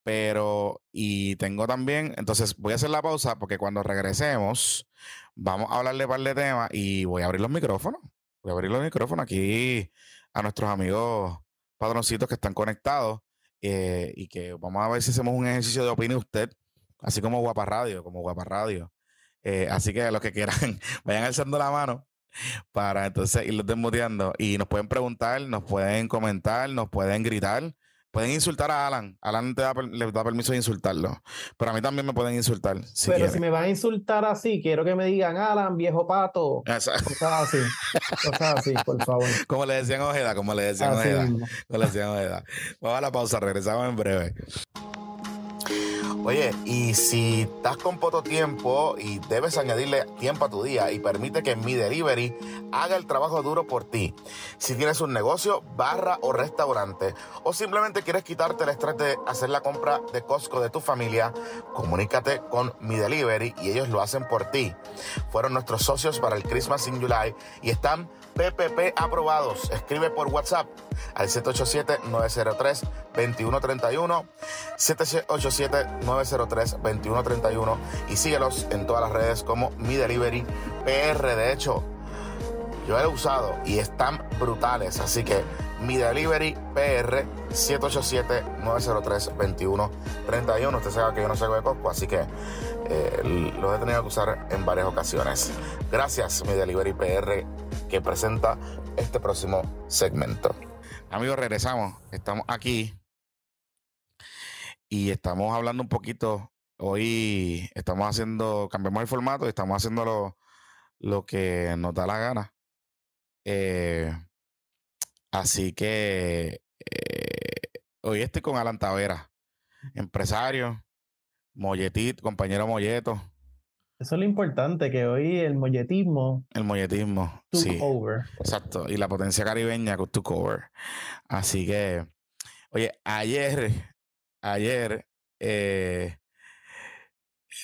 Speaker 1: Pero, y tengo también, entonces voy a hacer la pausa porque cuando regresemos, vamos a hablarle un par de temas y voy a abrir los micrófonos. Voy a abrir los micrófonos aquí a nuestros amigos padroncitos que están conectados eh, y que vamos a ver si hacemos un ejercicio de opinión usted, así como Guapa Radio, como Guapa Radio. Eh, así que los que quieran, vayan alzando la mano para entonces irlos desmuteando. Y nos pueden preguntar, nos pueden comentar, nos pueden gritar. Pueden insultar a Alan. Alan te da, les da permiso de insultarlo. Pero a mí también me pueden insultar.
Speaker 2: Pero si me van a insultar así, quiero que me digan, Alan, viejo pato. Cosas así. Cosas así, por favor.
Speaker 1: Como le decían Ojeda, como le decían Ojeda. Como le decían Ojeda. Vamos a la pausa, regresamos en breve. Oye, y si estás con poco tiempo y debes añadirle tiempo a tu día y permite que mi delivery haga el trabajo duro por ti. Si tienes un negocio, barra o restaurante, o simplemente quieres quitarte el estrés de hacer la compra de Costco de tu familia, comunícate con mi delivery y ellos lo hacen por ti. Fueron nuestros socios para el Christmas in July y están PPP aprobados. Escribe por WhatsApp al 787-903-2131, 787-903-2131 y síguelos en todas las redes como Mi Delivery PR. De hecho, Yo he usado y están brutales. Así que mi delivery PR 787-903-2131. Usted sabe que yo no salgo de Costco, así que eh, lo he tenido que usar en varias ocasiones. Gracias, mi delivery PR, que presenta este próximo segmento. Amigos, regresamos. Estamos aquí y estamos hablando un poquito. Hoy estamos haciendo, cambiamos el formato y estamos haciendo lo, lo que nos da la gana. Eh, así que eh, hoy estoy con Alan Tavera, empresario, molletito, compañero molleto.
Speaker 2: Eso es lo importante, que hoy el molletismo.
Speaker 1: El molletismo.
Speaker 2: Took
Speaker 1: sí.
Speaker 2: over.
Speaker 1: Exacto. Y la potencia caribeña took over. Así que, oye, ayer, ayer, eh, eh,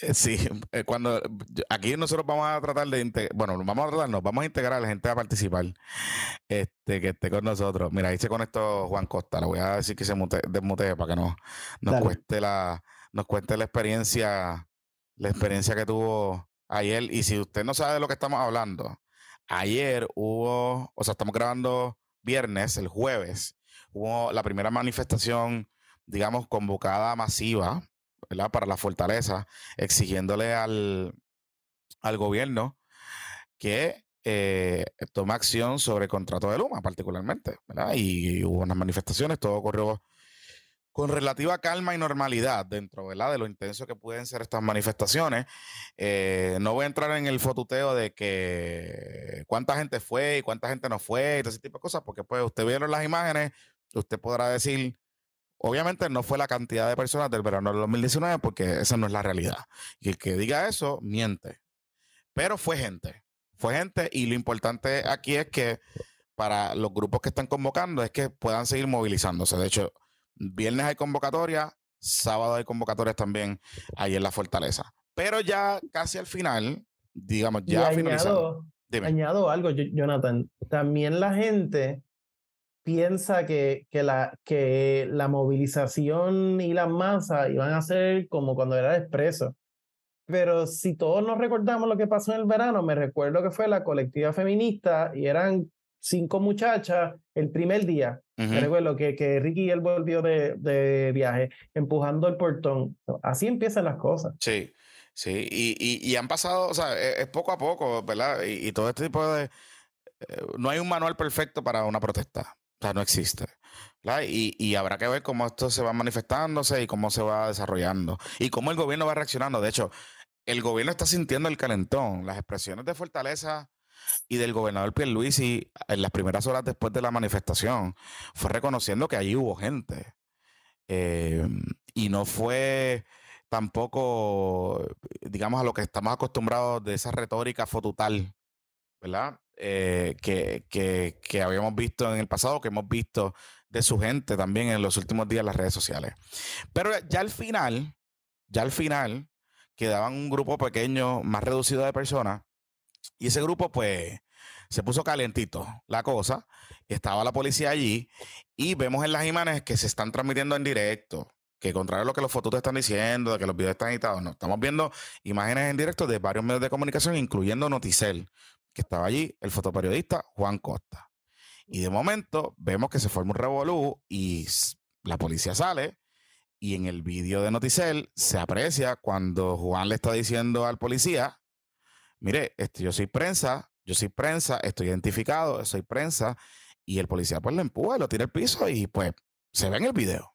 Speaker 1: Sí, eh, cuando aquí nosotros vamos a tratar de bueno, vamos a tratar, nos vamos a integrar a la gente a participar, este, que esté con nosotros. Mira, ahí se conectó Juan Costa, le voy a decir que se mute, desmutee para que no, nos
Speaker 2: Dale.
Speaker 1: cueste la, nos cuente la experiencia, la experiencia que tuvo ayer. Y si usted no sabe de lo que estamos hablando, ayer hubo, o sea, estamos grabando viernes, el jueves, hubo la primera manifestación, digamos, convocada masiva, ¿verdad? Para la fortaleza, exigiéndole al, al gobierno que eh, acción sobre el contrato de Luma, particularmente, ¿verdad? Y, hubo unas manifestaciones, todo ocurrió con relativa calma y normalidad dentro ¿verdad? de lo intenso que pueden ser estas manifestaciones. Eh, no voy a entrar en el fotuteo de que cuánta gente fue y cuánta gente no fue y todo ese tipo de cosas, porque pues usted vieron las imágenes, usted podrá decir, obviamente no fue la cantidad de personas del verano del 2019, porque esa no es la realidad. Y el que diga eso, miente. Pero fue gente, fue gente y lo importante aquí es que para los grupos que están convocando es que puedan seguir movilizándose. De hecho, viernes hay convocatoria, sábado hay convocatorias también ahí en la fortaleza. Pero ya casi al final, digamos,
Speaker 2: Y
Speaker 1: ya finalizando.
Speaker 2: añado,
Speaker 1: Dime.
Speaker 2: añado algo, Jo- Jonathan. También la gente piensa que, que, la, que la movilización y las masas iban a ser como cuando era expreso. Pero si todos nos recordamos lo que pasó en el verano, me recuerdo que fue la colectiva feminista y eran cinco muchachas el primer día. Me
Speaker 1: Ujú.
Speaker 2: recuerdo que, que Ricky él volvió de, de viaje empujando el portón. Así empiezan las cosas.
Speaker 1: Sí, sí, y, y, y han pasado, o sea, es, es poco a poco, ¿verdad? Y, y todo este tipo de... eh, no hay un manual perfecto para una protesta, o sea, no existe. Y, y habrá que ver cómo esto se va manifestándose y cómo se va desarrollando y cómo el gobierno va reaccionando. De hecho, el gobierno está sintiendo el calentón. Las expresiones de fortaleza y del gobernador Pierluisi en las primeras horas después de la manifestación fue reconociendo que allí hubo gente. Eh, y no fue tampoco, digamos, a lo que estamos acostumbrados de esa retórica fotutal, ¿verdad? Eh, que, que, que habíamos visto en el pasado, que hemos visto de su gente también en los últimos días en las redes sociales. Pero ya al final, ya al final, quedaban un grupo pequeño, más reducido de personas, y ese grupo, pues, se puso calientito la cosa. Estaba la policía allí y vemos en las imágenes que se están transmitiendo en directo. Que contrario a lo que los fotos te están diciendo, de que los videos están editados, no. Estamos viendo imágenes en directo de varios medios de comunicación, incluyendo Noticel, que estaba allí, el fotoperiodista Juan Costa. Y de momento vemos que se forma un revolú y la policía sale. Y en el vídeo de Noticel se aprecia cuando Juan le está diciendo al policía, mire, este, yo soy prensa, yo soy prensa, estoy identificado, soy prensa, y el policía pues lo empuja, lo tira al piso y pues se ve en el video.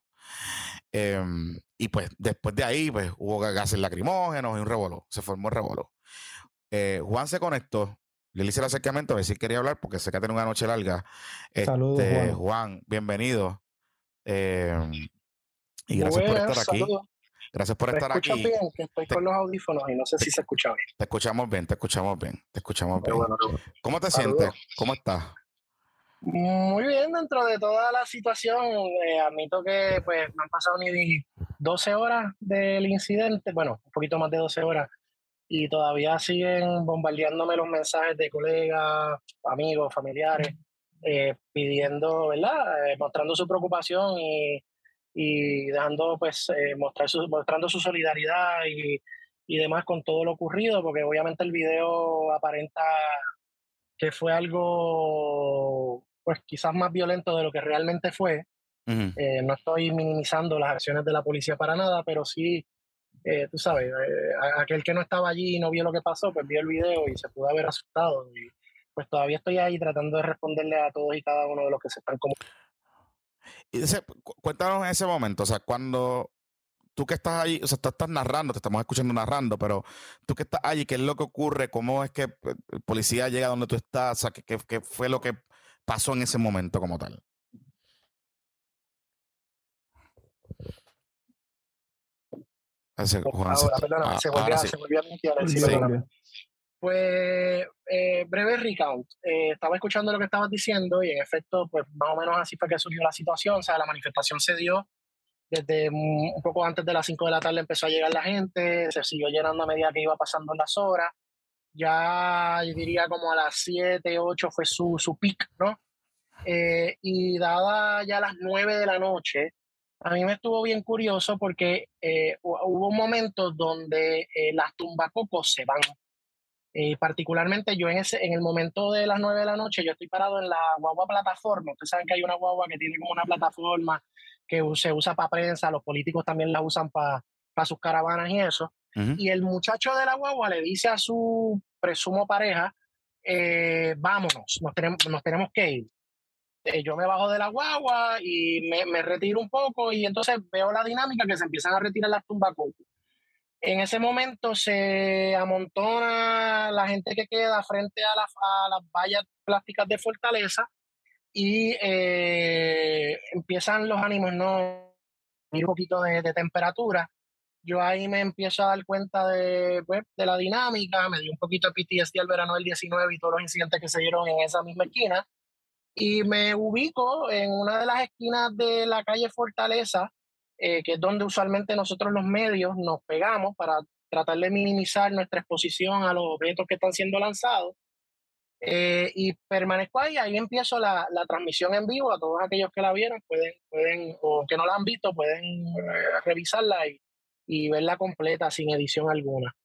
Speaker 1: Em, y pues después de ahí pues hubo gases lacrimógenos y un revolú, se formó el revolú. Eh, Juan se conectó, yo le hice el acercamiento a ver si quería hablar porque sé que ha tenido una noche larga.
Speaker 2: Saludos,
Speaker 1: Este,
Speaker 2: Juan.
Speaker 1: Juan, bienvenido. Em, y gracias por estar aquí.
Speaker 3: saludos.
Speaker 1: Gracias por
Speaker 3: ¿Me
Speaker 1: estar
Speaker 3: escuchas
Speaker 1: aquí.
Speaker 3: bien? Que estoy
Speaker 1: Te-
Speaker 3: con los audífonos y no sé si se escucha bien.
Speaker 1: Te escuchamos bien, te escuchamos bien, te escuchamos bien.
Speaker 3: bueno.
Speaker 1: ¿Cómo te
Speaker 3: Saludos.
Speaker 1: sientes? ¿Cómo estás?
Speaker 3: Muy bien, dentro de toda la situación, eh, admito que pues me han pasado ni 12 horas del incidente, bueno, un poquito más de 12 horas, y todavía siguen bombardeándome los mensajes de colegas, amigos, familiares, eh, pidiendo, ¿verdad? Eh, mostrando su preocupación y, y dejando, pues, eh, mostrar su, mostrando su solidaridad y, y demás con todo lo ocurrido, porque obviamente el video aparenta que fue algo, pues quizás más violento de lo que realmente fue. Eh, no estoy minimizando las acciones de la policía para nada, pero sí, eh, tú sabes, eh, aquel que no estaba allí y no vio lo que pasó, pues vio el video y se pudo haber asustado. Y pues todavía estoy ahí tratando de responderle a todos y cada uno de los que se están como...
Speaker 1: Y cuéntanos en ese momento, o sea, cuando tú que estás ahí, o sea, tú estás narrando, te estamos escuchando narrando, pero tú que estás allí, ¿qué es lo que ocurre? ¿Cómo es que el policía llega donde tú estás? O sea, ¿qué, qué fue lo que pasó en ese momento como tal?
Speaker 3: Se volvió, a Pues, eh, breve recount. Eh, estaba escuchando lo que estabas diciendo y en efecto, pues más o menos así fue que surgió la situación. O sea, la manifestación se dio desde un poco antes de las 5 de la tarde empezó a llegar la gente, se siguió llenando a medida que iba pasando las horas. Ya yo diría como a las 7, 8 fue su, su peak, ¿no? Eh, y dada ya las 9 de la noche, a mí me estuvo bien curioso porque eh, hubo momentos donde eh, las tumbacocos se van. particularmente yo en, ese, en el momento de las 9 de la noche, yo estoy parado en la guagua plataforma. Ustedes saben que hay una guagua que tiene como una plataforma que se usa para prensa, los políticos también la usan para sus caravanas y eso. Y el muchacho de la guagua le dice a su presumo pareja, vámonos, nos tenemos, nos tenemos que ir. Eh, yo me bajo de la guagua y me, retiro un poco y entonces veo la dinámica que se empiezan a retirar las tumbacocos. En ese momento se amontona la gente que queda frente a, las vallas plásticas de Fortaleza y eh, empiezan los ánimos, ¿no? Un poquito de, temperatura. Yo ahí me empiezo a dar cuenta de, pues, de la dinámica, me dio un poquito de PTSD al verano del 19 y todos los incidentes que se dieron en esa misma esquina y me ubico en una de las esquinas de la calle Fortaleza, eh, que es donde usualmente nosotros los medios nos pegamos para tratar de minimizar nuestra exposición a los objetos que están siendo lanzados. Eh, y permanezco ahí, ahí empiezo la, la, transmisión en vivo. A todos aquellos que la vieron pueden, pueden o que no la han visto, pueden eh, revisarla y, y verla completa sin edición alguna.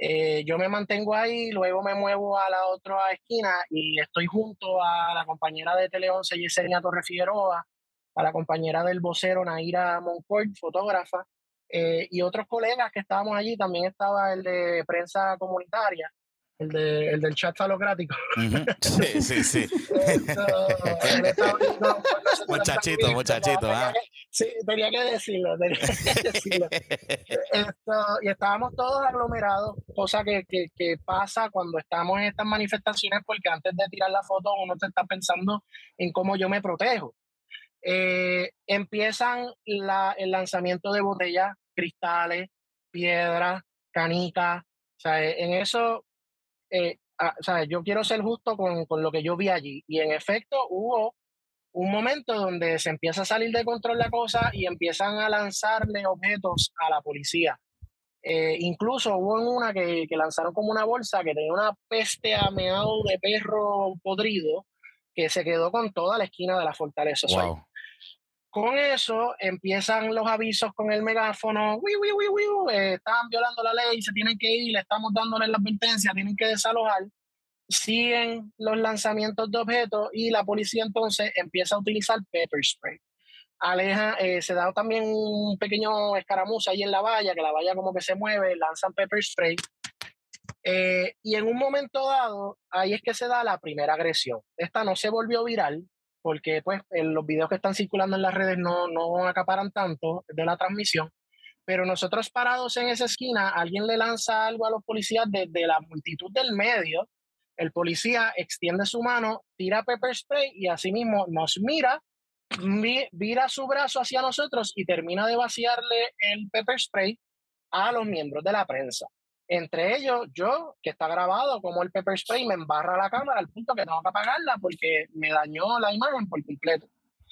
Speaker 3: Eh, yo me mantengo ahí, luego me muevo a la otra esquina y estoy junto a la compañera de Tele 11, Yesenia Torre Figueroa, a la compañera del vocero Naira Moncourt, fotógrafa, eh, y otros colegas que estábamos allí. También estaba el de prensa comunitaria el, de, el del chat falocrático.
Speaker 1: Sí, sí, sí. muchachito, muchachito. Ah.
Speaker 3: sí, tenía que decirlo. Tenía que decirlo. y estábamos todos aglomerados, cosa que, que, que, pasa cuando estamos en estas manifestaciones, porque antes de tirar la foto uno te está pensando en cómo yo me protejo. Eh, empiezan la, el lanzamiento de botellas, cristales, piedras, canicas. O sea, en eso eh, o sea, yo quiero ser justo con, con, lo que yo vi allí. Y en efecto hubo un momento donde se empieza a salir de control la cosa y empiezan a lanzarle objetos a la policía. Eh, incluso hubo una que, que, lanzaron como una bolsa que tenía una peste ameado de perro podrido que se quedó con toda la esquina de la fortaleza. Wow. Con eso empiezan los avisos con el megáfono, eh, están violando la ley, se tienen que ir, le estamos dándole la advertencia, tienen que desalojar. Siguen los lanzamientos de objetos y la policía entonces empieza a utilizar pepper spray. Aleja, eh, se da también un pequeño escaramuza ahí en la valla, que la valla como que se mueve, lanzan pepper spray. Eh, y en un momento dado, ahí es que se da la primera agresión. Esta no se volvió viral, porque pues los videos que están circulando en las redes no, no acaparan tanto de la transmisión, pero nosotros parados en esa esquina, alguien le lanza algo a los policías desde la multitud del medio, el policía extiende su mano, tira pepper spray y asimismo nos mira, vira su brazo hacia nosotros y termina de vaciarle el pepper spray a los miembros de la prensa. Entre ellos, yo, que está grabado como el pepper spray me embarra la cámara al punto que tengo que apagarla porque me dañó la imagen por completo.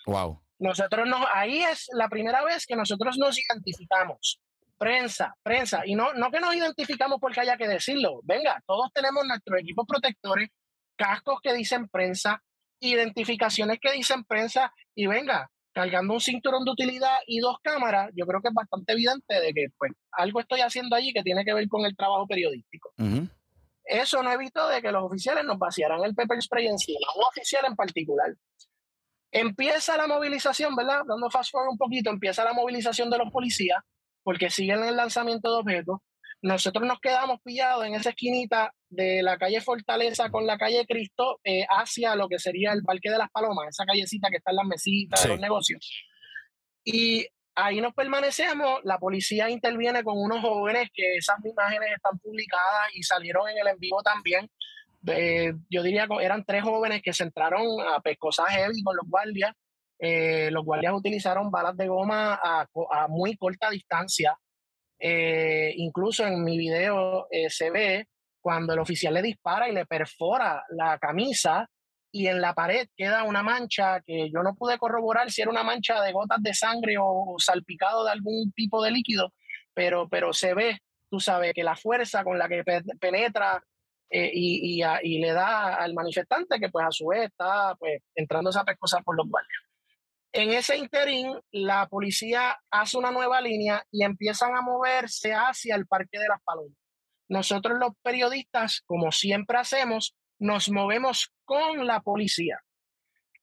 Speaker 1: Wow.
Speaker 3: Nosotros no, ahí es la primera vez que nosotros nos identificamos. Prensa, prensa. Y no, no que nos identificamos porque haya que decirlo. Venga, todos tenemos nuestros equipos protectores, cascos que dicen prensa, identificaciones que dicen prensa. Y venga, cargando un cinturón de utilidad y dos cámaras, yo creo que es bastante evidente de que pues, algo estoy haciendo allí que tiene que ver con el trabajo periodístico. eso no evitó de que los oficiales nos vaciaran el pepper spray encima, un oficial en particular. Empieza la movilización, ¿verdad? Dando fast forward un poquito, empieza la movilización de los policías porque siguen el lanzamiento de objetos. Nosotros nos quedamos pillados en esa esquinita de la calle Fortaleza con la calle Cristo eh, hacia lo que sería el Parque de las Palomas, esa callecita que está en las mesitas de los negocios. Y ahí nos permanecemos, la policía interviene con unos jóvenes que esas imágenes están publicadas y salieron en el en vivo también. yo diría que eran tres jóvenes que se entraron a pescosar heavy con los guardias. Eh, los guardias utilizaron balas de goma a, a muy corta distancia. Eh, incluso en mi video eh, se ve cuando el oficial le dispara y le perfora la camisa y en la pared queda una mancha que yo no pude corroborar si era una mancha de gotas de sangre o, salpicado de algún tipo de líquido, pero, pero se ve, tú sabes, que la fuerza con la que penetra eh, y, y, le da al manifestante, que pues a su vez está pues, entrando esa cosas por los guardias. En ese interín, la policía hace una nueva línea y empiezan a moverse hacia el Parque de las Palomas. Nosotros los periodistas, como siempre hacemos, nos movemos con la policía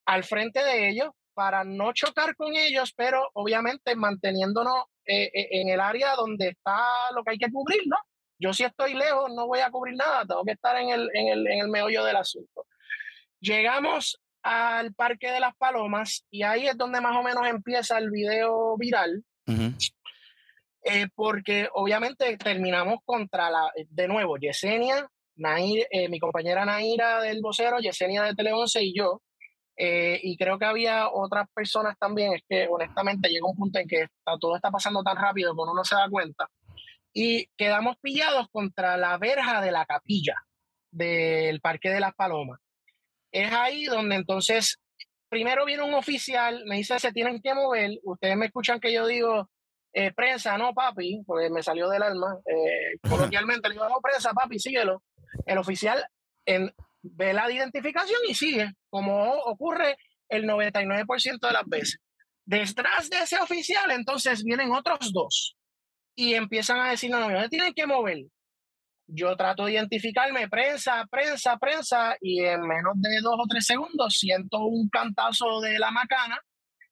Speaker 3: al frente de ellos para no chocar con ellos, pero obviamente manteniéndonos eh, eh, en el área donde está lo que hay que cubrir, ¿no? Yo si estoy lejos no voy a cubrir nada, tengo que estar en el, en el, en el meollo del asunto. Llegamos al Parque de las Palomas y ahí es donde más o menos empieza el video viral. Eh, porque obviamente terminamos contra la, de nuevo, Yesenia, eh, mi compañera Naira del vocero, Yesenia de Tele 11 y yo. Eh, y creo que había otras personas también, es que honestamente llega un punto en que todo está pasando tan rápido que uno no se da cuenta. Y quedamos pillados contra la verja de la capilla del Parque de las Palomas es ahí donde entonces, primero viene un oficial, me dice, se tienen que mover, ustedes me escuchan que yo digo, eh, prensa, no papi, porque me salió del alma, eh, coloquialmente le digo, no prensa, papi, síguelo. El oficial en, ve la identificación y sigue, como ocurre el 99% de las veces. Detrás de ese oficial, entonces vienen otros dos y empiezan a decir, no, no, tienen que mover yo trato de identificarme, prensa, prensa, prensa, y en menos de dos o tres segundos siento un cantazo de la macana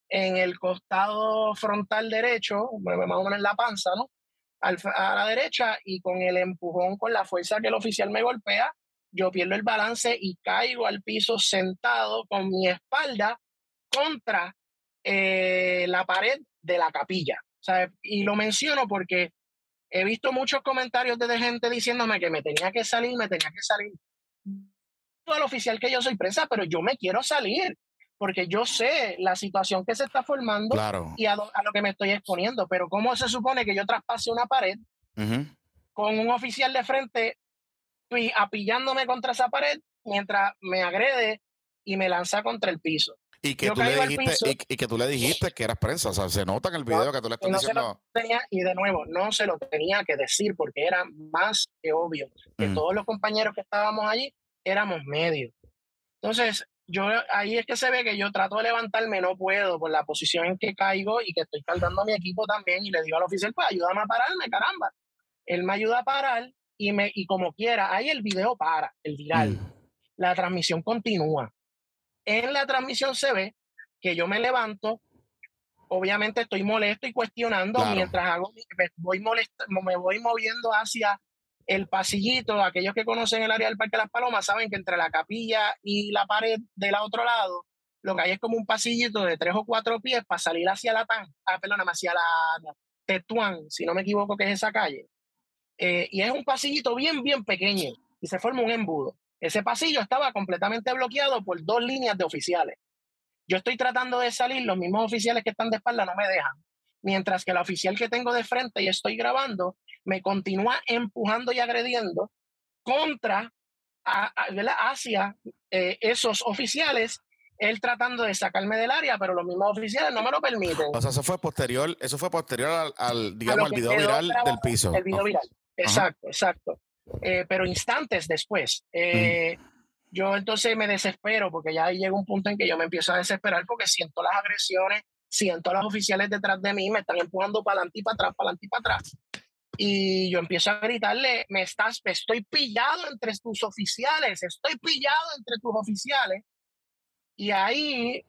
Speaker 3: en el costado frontal derecho, más o menos en la panza, ¿no? a la derecha y con el empujón, con la fuerza que el oficial me golpea, yo pierdo el balance y caigo al piso sentado con mi espalda contra eh, la pared de la capilla. Y lo menciono porque he visto muchos comentarios de gente diciéndome que me tenía que salir, me tenía que salir. Todo oficial que yo soy presa, pero yo me quiero salir porque yo sé la situación que se está formando y a, lo que me estoy exponiendo. Pero ¿cómo se supone que yo traspase una pared con un oficial de frente y apillándome contra esa pared mientras me agrede y me lanza contra el piso?
Speaker 1: Y que, tú le dijiste, y, que tú le dijiste que eras prensa, o sea, se nota en el video que tú le estás diciendo.
Speaker 3: y de nuevo, no se lo tenía que decir porque era más que obvio que mm. todos los compañeros que estábamos allí éramos medios. Entonces, yo ahí es que se ve que yo trato de levantarme, no puedo por la posición en que caigo y que estoy cargando a mi equipo también y le digo al oficial, pues ayúdame a pararme, caramba. Él me ayuda a parar y, me, y como quiera, ahí el video para, el viral. Mm. La transmisión continúa en la transmisión se ve que yo me levanto, obviamente estoy molesto y cuestionando mientras hago, me voy, me voy moviendo hacia el pasillito. Aquellos que conocen el área del Parque de las Palomas saben que entre la capilla y la pared del otro lado, lo que hay es como un pasillito de tres o cuatro pies para salir hacia la Tan, ah, perdón, hacia la Tetuán, si no me equivoco, que es esa calle. Eh, y es un pasillito bien, bien pequeño y se forma un embudo. Ese pasillo estaba completamente bloqueado por dos líneas de oficiales. Yo estoy tratando de salir, los mismos oficiales que están de espalda no me dejan. Mientras que la oficial que tengo de frente y estoy grabando me continúa empujando y agrediendo contra, hacia eh, esos oficiales él tratando de sacarme del área, pero los mismos oficiales no me lo permiten.
Speaker 1: O sea, eso fue posterior, eso fue posterior al, digamos, al video viral del piso.
Speaker 3: El video viral. Exacto, exacto. Eh, pero instantes después. Eh, yo entonces me desespero porque ya llega un punto en que yo me empiezo a desesperar porque siento las agresiones, siento a los oficiales detrás de mí, me están empujando para adelante y para atrás, para adelante y para atrás. y yo empiezo a gritarle, me estás, estoy pillado entre tus oficiales, estoy pillado entre tus oficiales. Y ahí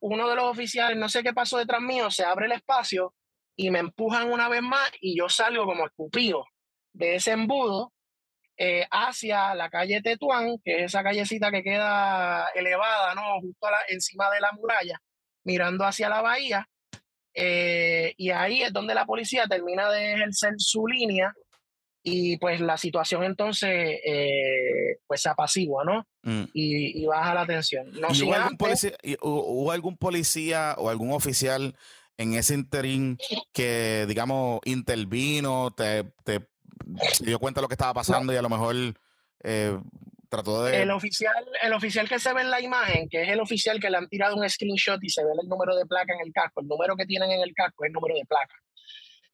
Speaker 3: uno de los oficiales, no sé qué pasó detrás mío, se abre el espacio y me empujan una vez más y yo salgo como escupido de ese embudo eh, hacia la calle Tetuán, que es esa callecita que queda elevada, ¿no? Justo encima de la muralla, mirando hacia la bahía. Eh, y ahí es donde la policía termina de ejercer su línea y pues la situación entonces eh, pues se apacigua, ¿no? Mm. Y, baja la tensión. No
Speaker 1: hubo, algún policía, hubo algún policía o algún oficial en ese interín que, digamos, intervino, te, te se dio cuenta de lo que estaba pasando y a lo mejor eh, trató de...
Speaker 3: El oficial, el oficial que se ve en la imagen, que es el oficial que le han tirado un screenshot y se ve el número de placa en el casco, el número que tienen en el casco es el número de placa.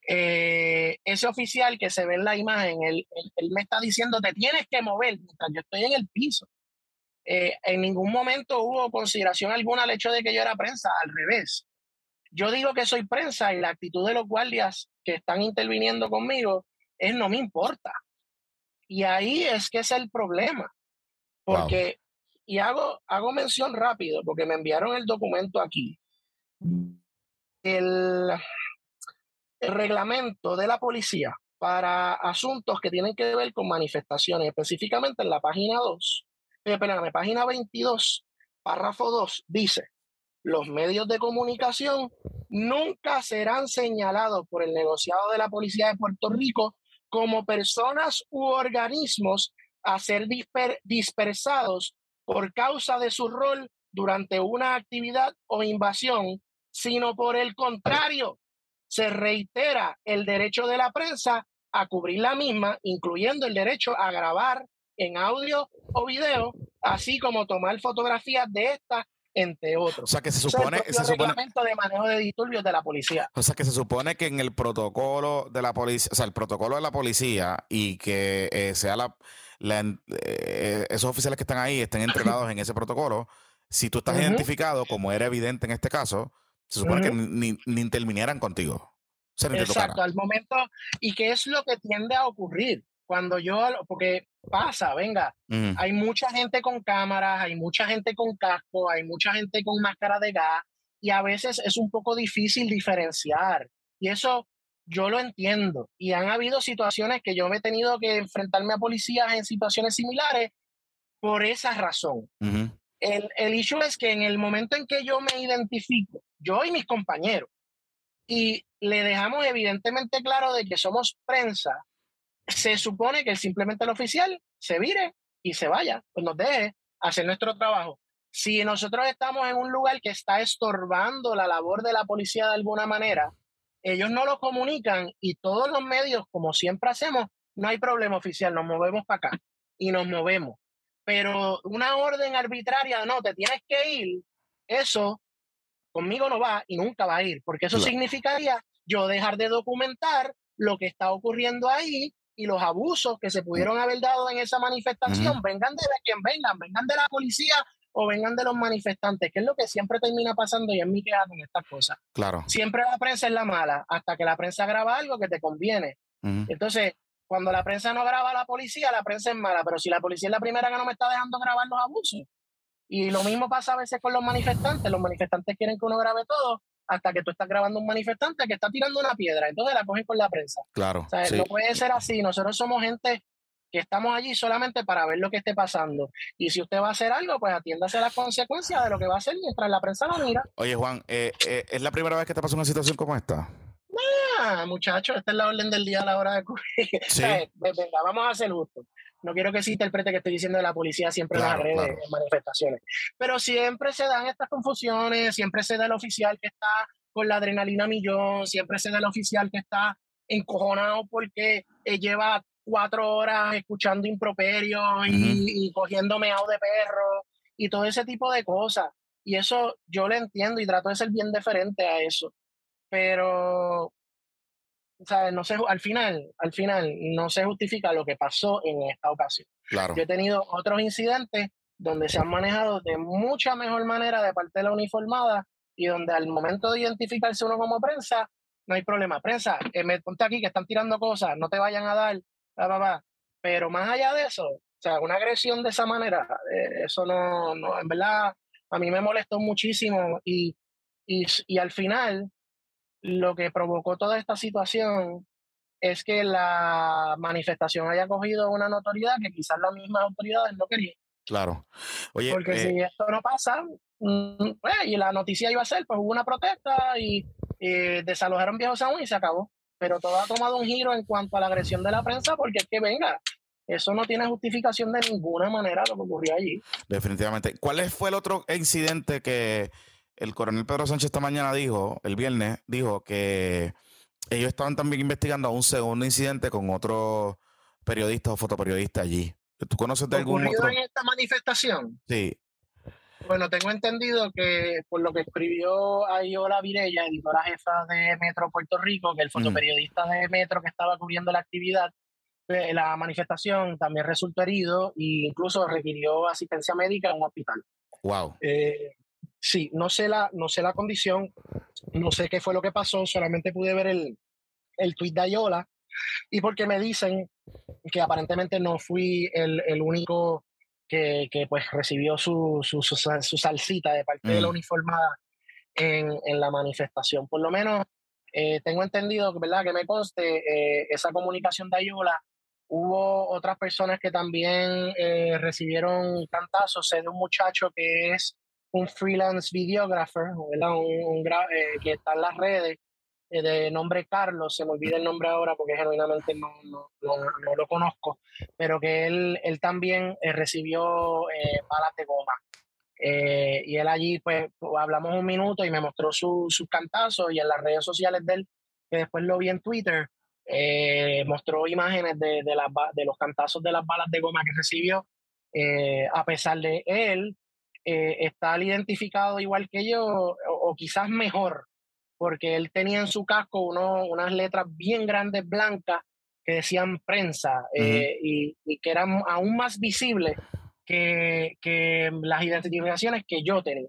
Speaker 3: Eh, ese oficial que se ve en la imagen, él, me está diciendo, te tienes que mover mientras yo estoy en el piso. Eh, en ningún momento hubo consideración alguna al hecho de que yo era prensa, al revés. Yo digo que soy prensa y la actitud de los guardias que están interviniendo conmigo es no me importa. Y ahí es que es el problema. Porque, y hago, hago mención rápido, porque me enviaron el documento aquí. El, reglamento de la policía para asuntos que tienen que ver con manifestaciones, específicamente en la página 2, eh, perdóname, página 22, párrafo 2, dice, los medios de comunicación nunca serán señalados por el negociado de la Policía de Puerto Rico como personas u organismos a ser dispersados por causa de su rol durante una actividad o invasión, sino por el contrario, se reitera el derecho de la prensa a cubrir la misma, incluyendo el derecho a grabar en audio o video, así como tomar fotografías de esta entre otros.
Speaker 1: O sea que se supone,
Speaker 3: el se reglamento de manejo de disturbios de la policía.
Speaker 1: O sea que se supone que en el protocolo de la policía, o sea, el protocolo de la policía y que eh, sea la, eh, esos oficiales que están ahí estén entrenados en ese protocolo, si tú estás identificado, como era evidente en este caso, se supone que ni, ni, intervinieran contigo.
Speaker 3: Exacto, al momento, y qué es lo que tiende a ocurrir cuando yo, porque pasa, venga, hay mucha gente con cámaras, hay mucha gente con casco, hay mucha gente con máscara de gas y a veces es un poco difícil diferenciar. Y eso yo lo entiendo. Y han habido situaciones que yo me he tenido que enfrentarme a policías en situaciones similares por esa razón. el, el issue es que en el momento en que yo me identifico, yo y mis compañeros, y le dejamos evidentemente claro de que somos prensa, se supone que simplemente el oficial se vire y se vaya, pues nos deje hacer nuestro trabajo. Si nosotros estamos en un lugar que está estorbando la labor de la policía de alguna manera, ellos no lo comunican y todos los medios, como siempre hacemos, no hay problema oficial, nos movemos para acá y nos movemos. Pero una orden arbitraria, no, te tienes que ir, eso conmigo no va y nunca va a ir, porque eso significaría yo dejar de documentar lo que está ocurriendo ahí y los abusos que se pudieron haber dado en esa manifestación, vengan de quien vengan, vengan de la policía o vengan de los manifestantes, que es lo que siempre termina pasando y es mi queja con estas cosas.
Speaker 1: Claro.
Speaker 3: Siempre la prensa es la mala, hasta que la prensa graba algo que te conviene. Entonces, cuando la prensa no graba a la policía, la prensa es mala, pero si la policía es la primera que no me está dejando grabar los abusos. Y lo mismo pasa a veces con los manifestantes, los manifestantes quieren que uno grabe todo, hasta que tú estás grabando un manifestante que está tirando una piedra. Entonces la cogen con la prensa.
Speaker 1: Claro.
Speaker 3: No puede ser así. Nosotros somos gente que estamos allí solamente para ver lo que esté pasando. Y si usted va a hacer algo, pues atiéndase a las consecuencias de lo que va a hacer mientras la prensa lo mira.
Speaker 1: Oye, Juan, eh, eh, ¿es la primera vez que te pasa una situación como esta?
Speaker 3: Ah, muchachos, esta es la orden del día a la hora de ¿Sí? Venga, vamos a ser justos. No quiero que se interprete que estoy diciendo de la policía siempre las redes, en manifestaciones. Pero siempre se dan estas confusiones, siempre se da el oficial que está con la adrenalina millón, siempre se da el oficial que está encojonado porque eh, lleva cuatro horas escuchando improperios y, y, cogiendo meado de perro y todo ese tipo de cosas. Y eso yo lo entiendo y trato de ser bien diferente a eso. Pero no sé, al final, al final no se justifica lo que pasó en esta ocasión.
Speaker 1: Claro.
Speaker 3: Yo he tenido otros incidentes donde se han manejado de mucha mejor manera de parte de la uniformada y donde al momento de identificarse uno como prensa, no hay problema. Prensa, eh, me ponte aquí que están tirando cosas, no te vayan a dar, Pero más allá de eso, o sea, una agresión de esa manera, eh, eso no, no, en verdad, a mí me molestó muchísimo y, y, y al final, lo que provocó toda esta situación es que la manifestación haya cogido una notoriedad que quizás las mismas autoridades no querían.
Speaker 1: Claro. Oye,
Speaker 3: Porque
Speaker 1: eh
Speaker 3: si esto no pasa, mm, pues, y la noticia iba a ser, pues hubo una protesta y, desalojaron Viejo San y se acabó. Pero todo ha tomado un giro en cuanto a la agresión de la prensa, porque es que venga, eso no tiene justificación de ninguna manera lo que ocurrió allí.
Speaker 1: Definitivamente. ¿Cuál fue el otro incidente que el coronel Pedro Sánchez esta mañana dijo, el viernes, dijo que ellos estaban también investigando a un segundo incidente con otro periodista o fotoperiodista allí. ¿Tú conoces de algún otro?
Speaker 3: en esta manifestación?
Speaker 1: Sí.
Speaker 3: Bueno, tengo entendido que por lo que escribió Ayola Virella, editora jefa de Metro Puerto Rico, que el mm. fotoperiodista de Metro que estaba cubriendo la actividad, eh, la manifestación también resultó herido e incluso requirió asistencia médica en un hospital.
Speaker 1: Wow.
Speaker 3: Eh, sí, no sé la, no sé la condición, no sé qué fue lo que pasó, solamente pude ver el, el tuit de Ayola y porque me dicen que aparentemente no fui el, el único que, que, pues recibió su, su, su, salsita de parte de la mm. uniformada en, en, la manifestación. Por lo menos eh, tengo entendido ¿verdad? que me conste eh, esa comunicación de Ayola. Hubo otras personas que también eh, recibieron cantazos. Sé de un muchacho que es un freelance videographer, ¿verdad? Un, un que está en las redes eh, de nombre Carlos, se me olvida el nombre ahora porque genuinamente no, no, no, lo conozco, pero que él, él también eh, recibió eh, balas de goma. y él allí, pues, hablamos un minuto y me mostró sus su cantazos y en las redes sociales de él, que después lo vi en Twitter, mostró imágenes de, de, las, de los cantazos de las balas de goma que recibió. a pesar de él, está identificado igual que yo, o, o quizás mejor, porque él tenía en su casco uno, unas letras bien grandes blancas que decían prensa eh, y, que eran aún más visibles que, que, las identificaciones que yo tenía.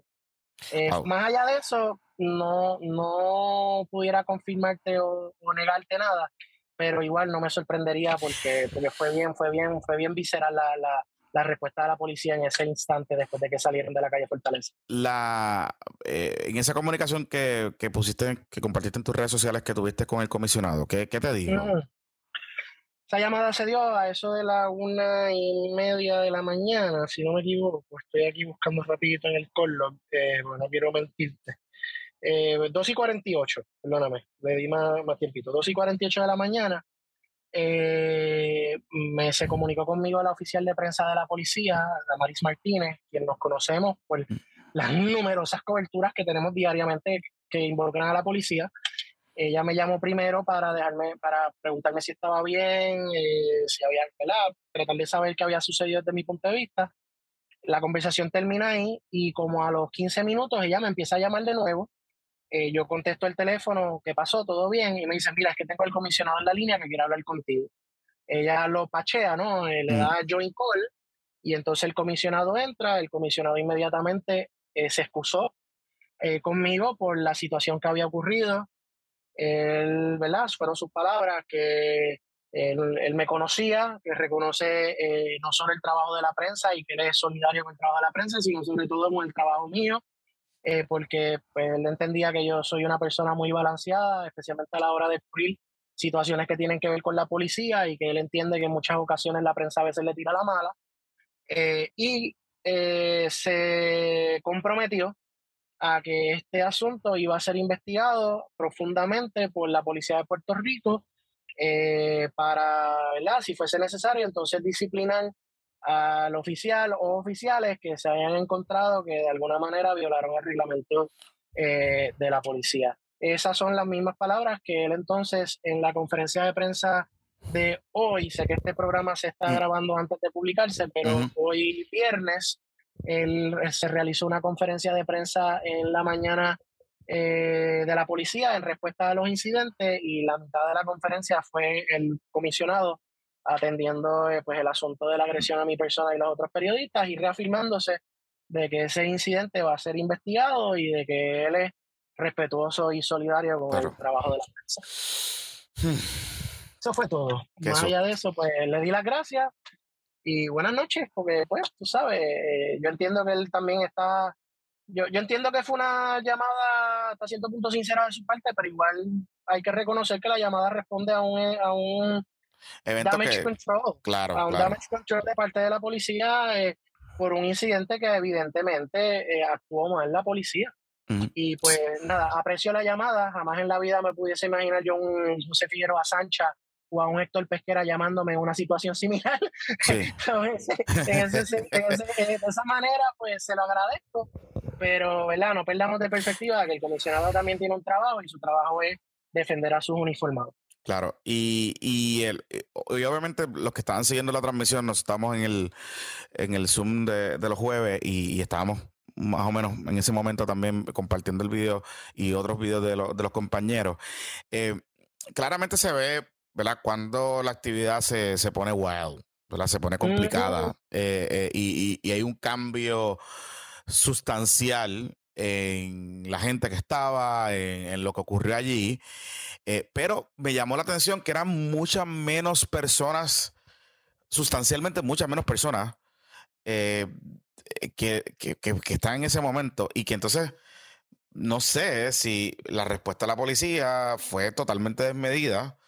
Speaker 3: Eh, más allá de eso, no, no pudiera confirmarte o, negarte nada, pero igual no me sorprendería porque, porque fue bien, fue bien, fue bien visceral la, la, la respuesta de la policía en ese instante después de que salieron de la calle Fortaleza.
Speaker 1: La, eh, en esa comunicación que, que, pusiste, que compartiste en tus redes sociales que tuviste con el comisionado, ¿qué, qué te dijo?
Speaker 3: Esa llamada se dio a eso de la una y media de la mañana, si no me equivoco. Estoy aquí buscando rapidito en el collo, eh, bueno, no quiero mentirte. Eh, 2 y 48, perdóname, le di más, más tiempito. 2 y 48 de la mañana, eh, me, se comunicó conmigo la oficial de prensa de la policía, Maris Martínez, quien nos conocemos por mm. las numerosas coberturas que tenemos diariamente que involucran a la policía. Ella me llamó primero para dejarme, para preguntarme si estaba bien, eh, si había, ¿verdad? tratar de saber qué había sucedido desde mi punto de vista. La conversación termina ahí y como a los 15 minutos ella me empieza a llamar de nuevo eh, yo contesto el teléfono, ¿qué pasó? ¿Todo bien? Y me dicen, mira, es que tengo el comisionado en la línea que quiere hablar contigo. Ella lo pachea, ¿no? Eh, le mm. da join call y entonces el comisionado entra, el comisionado inmediatamente eh, se excusó conmigo por la situación que había ocurrido. Él, ¿verdad? Fueron sus palabras que él, él, me conocía, que reconoce no solo el trabajo de la prensa y que él es solidario con el trabajo de la prensa, sino sobre todo con el trabajo mío eh, porque pues, él entendía que yo soy una persona muy balanceada, especialmente a la hora de cubrir situaciones que tienen que ver con la policía y que él entiende que en muchas ocasiones la prensa a veces le tira la mala. Eh, y eh, se comprometió a que este asunto iba a ser investigado profundamente por la policía de Puerto Rico para, ¿verdad? si fuese necesario, entonces disciplinar al oficial o oficiales que se hayan encontrado que de alguna manera violaron el reglamento eh, de la policía. Esas son las mismas palabras que él entonces en la conferencia de prensa de hoy, sé que este programa se está mm. grabando antes de publicarse, pero hoy viernes él eh, se realizó una conferencia de prensa en la mañana eh, de la policía en respuesta a los incidentes y la mitad de la conferencia fue el comisionado atendiendo eh, pues el asunto de la agresión a mi persona y los otros periodistas y reafirmándose de que ese incidente va a ser investigado y de que él es respetuoso y solidario con el trabajo de la prensa. Eso fue todo. Más allá de eso, pues le di las gracias y buenas noches, porque pues tú sabes, eh, yo entiendo que él también está, yo, yo entiendo que fue una llamada hasta cierto punto sincera de su parte, pero igual hay que reconocer que la llamada responde a un, a un damage control,
Speaker 1: claro,
Speaker 3: a un damage control de parte de la policía eh, por un incidente que evidentemente eh, actuó mal la policía. Y pues nada, aprecio la llamada. Jamás en la vida me pudiese imaginar yo un José Figueroa Sancha o a un Héctor Pesquera llamándome en una situación similar. de esa manera, pues se lo agradezco. Pero, ¿verdad? No perdamos de perspectiva que el comisionado también tiene un trabajo y su trabajo es defender a sus uniformados.
Speaker 1: Claro, y, y, el, y obviamente los que estaban siguiendo la transmisión, nos estamos en el, en el Zoom de, los jueves y, estábamos más o menos en ese momento también compartiendo el video y otros videos de, de los compañeros. Eh, claramente se ve ¿verdad? Cuando la actividad se, se pone wild, ¿verdad? Se pone complicada eh, eh, y, y, hay un cambio sustancial en la gente que estaba, en, lo que ocurrió allí, eh, pero me llamó la atención que eran muchas menos personas, sustancialmente muchas menos personas que, que, que, que están en ese momento y que entonces no sé si la respuesta de la policía fue totalmente desmedida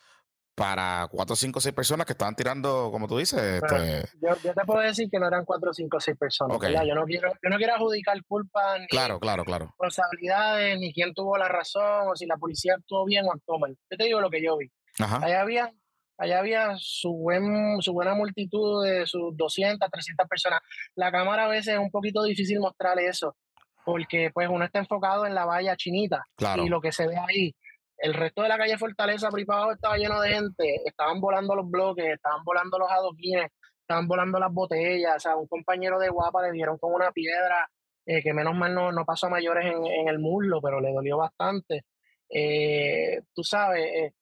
Speaker 1: para cuatro, cinco, seis personas que estaban tirando, como tú dices. Este...
Speaker 3: Yo, te puedo decir que no eran cuatro, cinco, seis personas. Yo, no quiero, yo no quiero adjudicar culpa ni
Speaker 1: claro, claro, claro.
Speaker 3: responsabilidades, ni quién tuvo la razón, o si la policía actuó bien o actuó mal. Yo te digo lo que yo vi. Allá había, allá había su, buen, su buena multitud de sus 200, 300 personas. La cámara a veces es un poquito difícil mostrarle eso, porque pues uno está enfocado en la valla chinita y lo que se ve ahí el resto de la calle Fortaleza, por estaba lleno de gente. Estaban volando los bloques, estaban volando los adoquines, estaban volando las botellas. O sea, un compañero de guapa le dieron con una piedra eh, que menos mal no, no pasó a mayores en, el muslo, pero le dolió bastante. Eh, tú sabes, eh,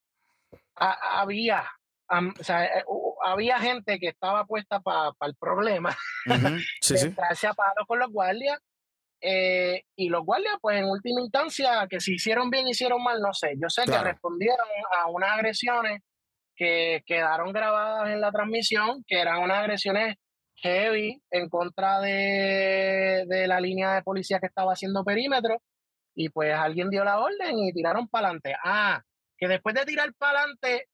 Speaker 3: había, o sea, había gente que estaba puesta para el problema.
Speaker 1: sí, sí.
Speaker 3: a con los guardias eh, y los guardias, pues en última instancia, que si hicieron bien, hicieron mal, no sé. Yo sé que respondieron a unas agresiones que quedaron grabadas en la transmisión, que eran unas agresiones heavy en contra de, de la línea de policía que estaba haciendo perímetro. Y pues alguien dio la orden y tiraron para adelante. Ah, que después de tirar para adelante,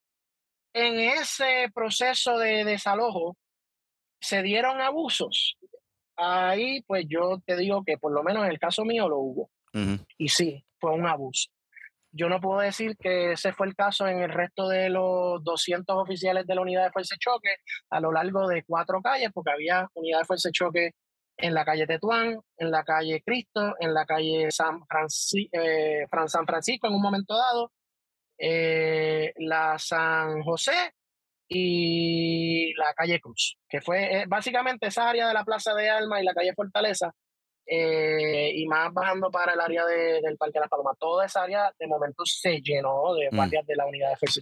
Speaker 3: en ese proceso de desalojo, se dieron abusos ahí pues yo te digo que por lo menos en el caso mío lo hubo. Y sí, fue un abuso. Yo no puedo decir que ese fue el caso en el resto de los 200 oficiales de la unidad de fuerza de choque a lo largo de cuatro calles, porque había unidad de fuerza de choque en la calle Tetuán, en la calle Cristo, en la calle San, eh, San Francisco en un momento dado, eh, la San José y la calle Cruz, que fue eh, básicamente esa área de la Plaza de Alma y la calle Fortaleza, eh, y más bajando para el área del Parque de la Paloma. Toda esa área de momento se llenó de mm. guardias de la unidad de First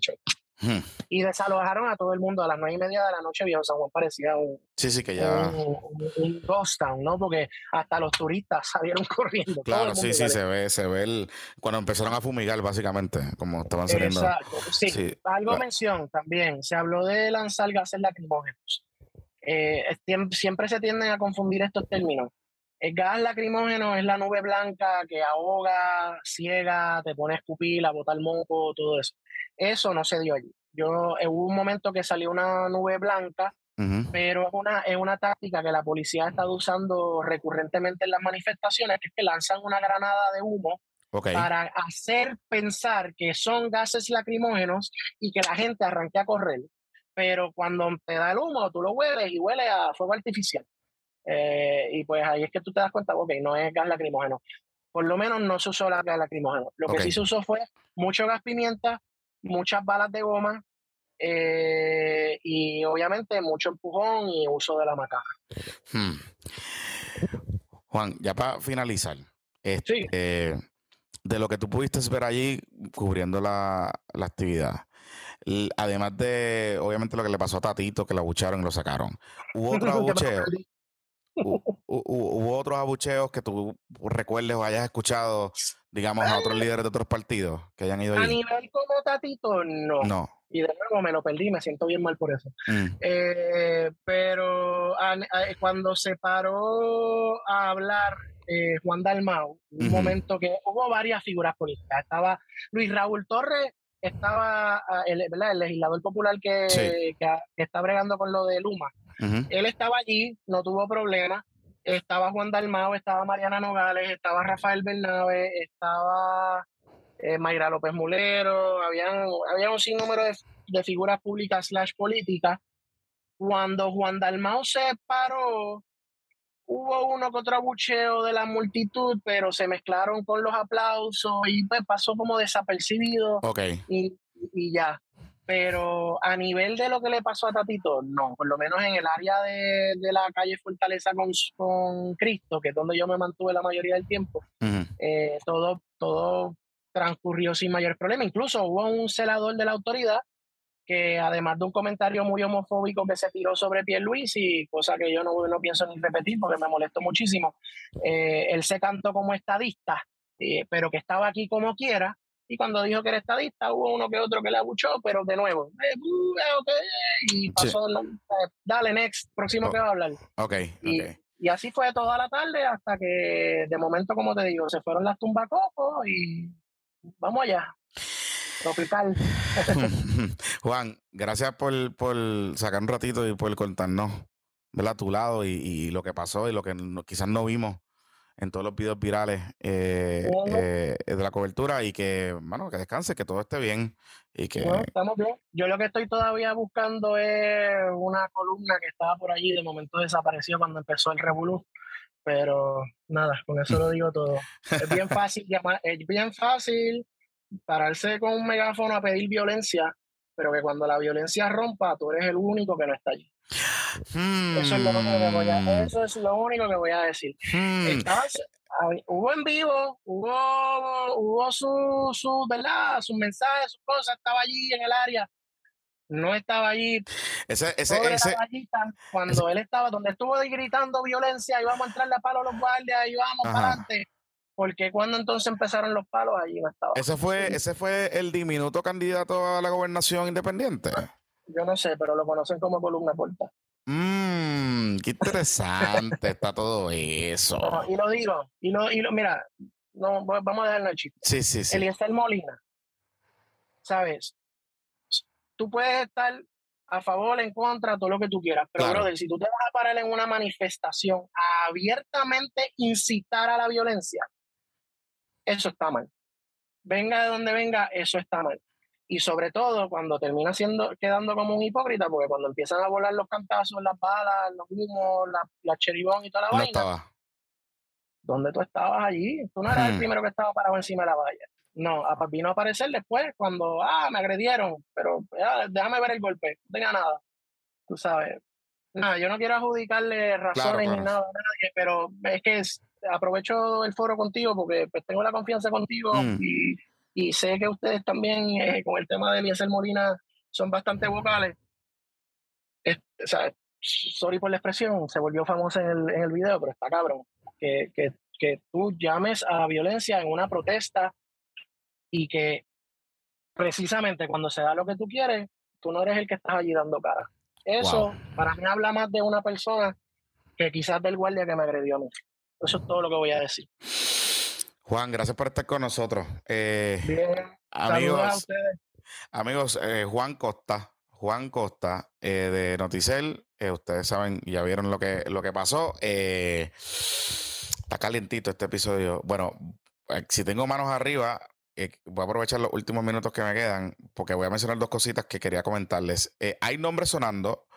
Speaker 3: y desalojaron a todo el mundo a las nueve y media de la noche. Viejo San Juan parecía un,
Speaker 1: sí, sí, que ya...
Speaker 3: un, ghost town, ¿no? Porque hasta los turistas salieron corriendo.
Speaker 1: Claro, sí, sí, se ve, se ve el, cuando empezaron a fumigar, básicamente, como estaban saliendo.
Speaker 3: Exacto, sí. Algo mención también, se habló de lanzar gases lacrimógenos. Eh, siempre se tienden a confundir estos términos. El gas lacrimógeno es la nube blanca que ahoga, ciega, te pone a escupir, a botar moco, todo eso. Eso no se dio allí. Yo, eh, hubo un momento que salió una nube blanca, pero es una, es una táctica que la policía ha estado usando recurrentemente en las manifestaciones, que es que lanzan una granada de humo para hacer pensar que son gases lacrimógenos y que la gente arranque a correr. Pero cuando te da el humo, tú lo hueles y huele a fuego artificial. Eh, y pues ahí es que tú te das cuenta, ok, no es gas lacrimógeno. Por lo menos no se usó gas lacrimógeno. Lo que sí se usó fue mucho gas pimienta, muchas balas de goma eh, y obviamente mucho empujón y uso de la macana. Hmm.
Speaker 1: Juan, ya para finalizar, este, de lo que tú pudiste ver allí cubriendo la, la actividad, además de, obviamente, lo que le pasó a Tatito, que la bucharon y lo sacaron, ¿hubo otro abucheo? Hubo otros abucheos que tú recuerdes o hayas escuchado, digamos, a otros líderes de otros partidos que hayan ido ahí?
Speaker 3: A nivel como Tatito, no.
Speaker 1: No.
Speaker 3: Y de nuevo me lo perdí, me siento bien mal por eso. Mm. Eh, pero cuando se paró a hablar eh, Juan Dalmau, un momento que hubo varias figuras políticas. Estaba Luis Raúl Torres, estaba ah, el, el legislador popular que, que, está bregando con lo de Luma. Él estaba allí, no tuvo problema. Estaba Juan Dalmao, estaba Mariana Nogales, estaba Rafael Bernabe, estaba eh, Mayra López Mulero, habían, había un sinnúmero de, de figuras públicas slash políticas. Cuando Juan Dalmao se paró, hubo uno que otro abucheo de la multitud, pero se mezclaron con los aplausos y pues pasó como desapercibido. Y, y ya. Pero a nivel de lo que le pasó a Tatito, no, por lo menos en el área de, de la calle Fortaleza con, con, Cristo, que es donde yo me mantuve la mayoría del tiempo, eh, todo, todo transcurrió sin mayor problema. Incluso hubo un celador de la autoridad que además de un comentario muy homofóbico que se tiró sobre Luis y cosa que yo no, no pienso ni repetir porque me molestó muchísimo, eh, él se cantó como estadista, eh, pero que estaba aquí como quiera, y cuando dijo que era estadista hubo uno que otro que le abuchó, pero de nuevo, eh, uh, y pasó, dale, next, próximo oh, que va a hablar.
Speaker 1: Okay,
Speaker 3: y, y así fue toda la tarde hasta que de momento, como te digo, se fueron las tumbacocos y vamos allá tropical.
Speaker 1: Juan, gracias por, por, sacar un ratito y por contarnos a tu lado y, lo que pasó y lo que quizás no vimos en todos los videos virales eh, eh, de la cobertura y que, bueno, que descanse, que todo esté bien y que...
Speaker 3: estamos bien. Yo lo que estoy todavía buscando es una columna que estaba por allí, de momento desapareció cuando empezó el Revolú, pero nada, con eso lo digo todo. Es bien fácil llamar, es bien fácil pararse con un megáfono a pedir violencia, pero que cuando la violencia rompa, tú eres el único que no está allí. Eso, es lo único que voy a, hmm. eso es lo único que voy a decir. Hmm. hubo en vivo, hubo, hubo su, su, ¿verdad? sus mensajes, sus cosas, estaba allí en el área. No estaba allí.
Speaker 1: Ese, ese, ese,
Speaker 3: cuando él estaba, donde estuvo gritando violencia, íbamos a entrarle a palo a los guardias, íbamos para adelante porque cuando entonces empezaron los palos allí no estaba.
Speaker 1: ¿Ese fue, ese fue el diminuto candidato a la gobernación independiente?
Speaker 3: Yo no sé, pero lo conocen como columna corta.
Speaker 1: Mmm, qué interesante está todo eso.
Speaker 3: y lo digo, y lo, y lo mira, no, vamos a dejarlo chiste.
Speaker 1: Sí, sí, sí.
Speaker 3: Eliezer Molina, ¿sabes? Tú puedes estar a favor, en contra, todo lo que tú quieras. Pero, brother, si tú te vas a parar en una manifestación a abiertamente incitar a la violencia, eso está mal. Venga de donde venga, eso está mal. Y sobre todo cuando termina siendo, quedando como un hipócrita, porque cuando empiezan a volar los cantazos, las balas, los humos, la, la cheribón y toda la vaina. Estaba. ¿Dónde tú estabas allí? Tú no eras el hmm. primero que estaba parado encima de la valla. No, vino a aparecer después cuando, ah, me agredieron, pero déjame ver el golpe, no tenga nada. Tú sabes. Nada, yo no quiero adjudicarle razones ni nada a nadie, pero es que es, aprovecho el foro contigo porque pues, tengo la confianza contigo mm. y, y, sé que ustedes también eh, con el tema de Eliezer Molina son bastante vocales. o sea, sorry por la expresión, se volvió famosa en el, en el video, pero está cabrón. Que, que, que tú llames a la violencia en una protesta y que precisamente cuando se da lo que tú quieres, tú no eres el que estás allí dando cara. Eso para mí habla más de una persona que quizás del guardia que me agredió a mí. Eso es todo lo que voy a decir.
Speaker 1: Juan, gracias por estar con nosotros. Eh,
Speaker 3: Bien, amigos,
Speaker 1: amigos eh, Juan Costa, Juan Costa eh, de Noticel, ustedes saben, ya vieron lo que, lo que pasó. está calientito este episodio. Bueno, si tengo manos arriba, voy a aprovechar los últimos minutos que me quedan porque voy a mencionar dos cositas que quería comentarles. hay nombres sonando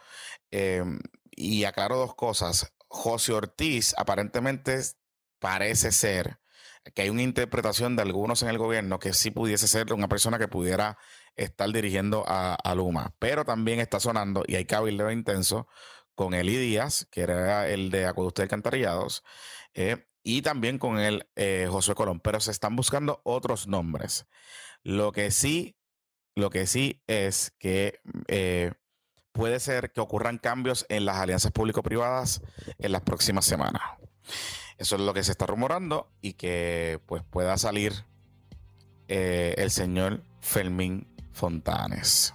Speaker 1: y aclaro dos cosas. José Ortiz aparentemente parece ser que hay una interpretación de algunos en el gobierno que sí pudiese ser una persona que pudiera estar dirigiendo a, Luma, pero también está sonando y hay cabildeo intenso con Eli Díaz, que era el de Acueducto de Cantarillados, eh, y también con el eh, José Colón, pero se están buscando otros nombres. Lo que sí, lo que sí es que eh, puede ser que ocurran cambios en las alianzas público-privadas en las próximas semanas. Eso es lo que se está rumorando y que pues pueda salir eh, el señor Fermín Fontanes.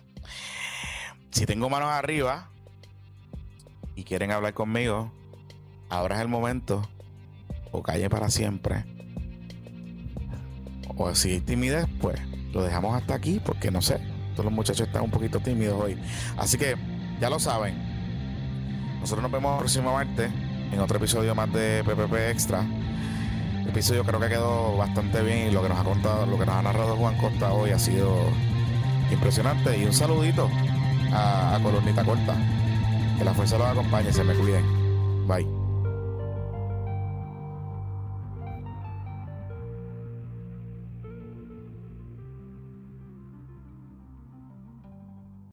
Speaker 1: Si tengo manos arriba y quieren hablar conmigo, ahora es el momento. O calle para siempre. O si hay timidez, pues lo dejamos hasta aquí porque no sé. Los muchachos están un poquito tímidos hoy. Así que ya lo saben. Nosotros nos vemos martes en otro episodio más de PPP Extra. El episodio creo que quedó bastante bien y lo que nos ha contado, lo que nos ha narrado Juan Costa hoy ha sido impresionante. Y un saludito a, a Corta. Que la fuerza los acompañe, se me cuiden. Bye.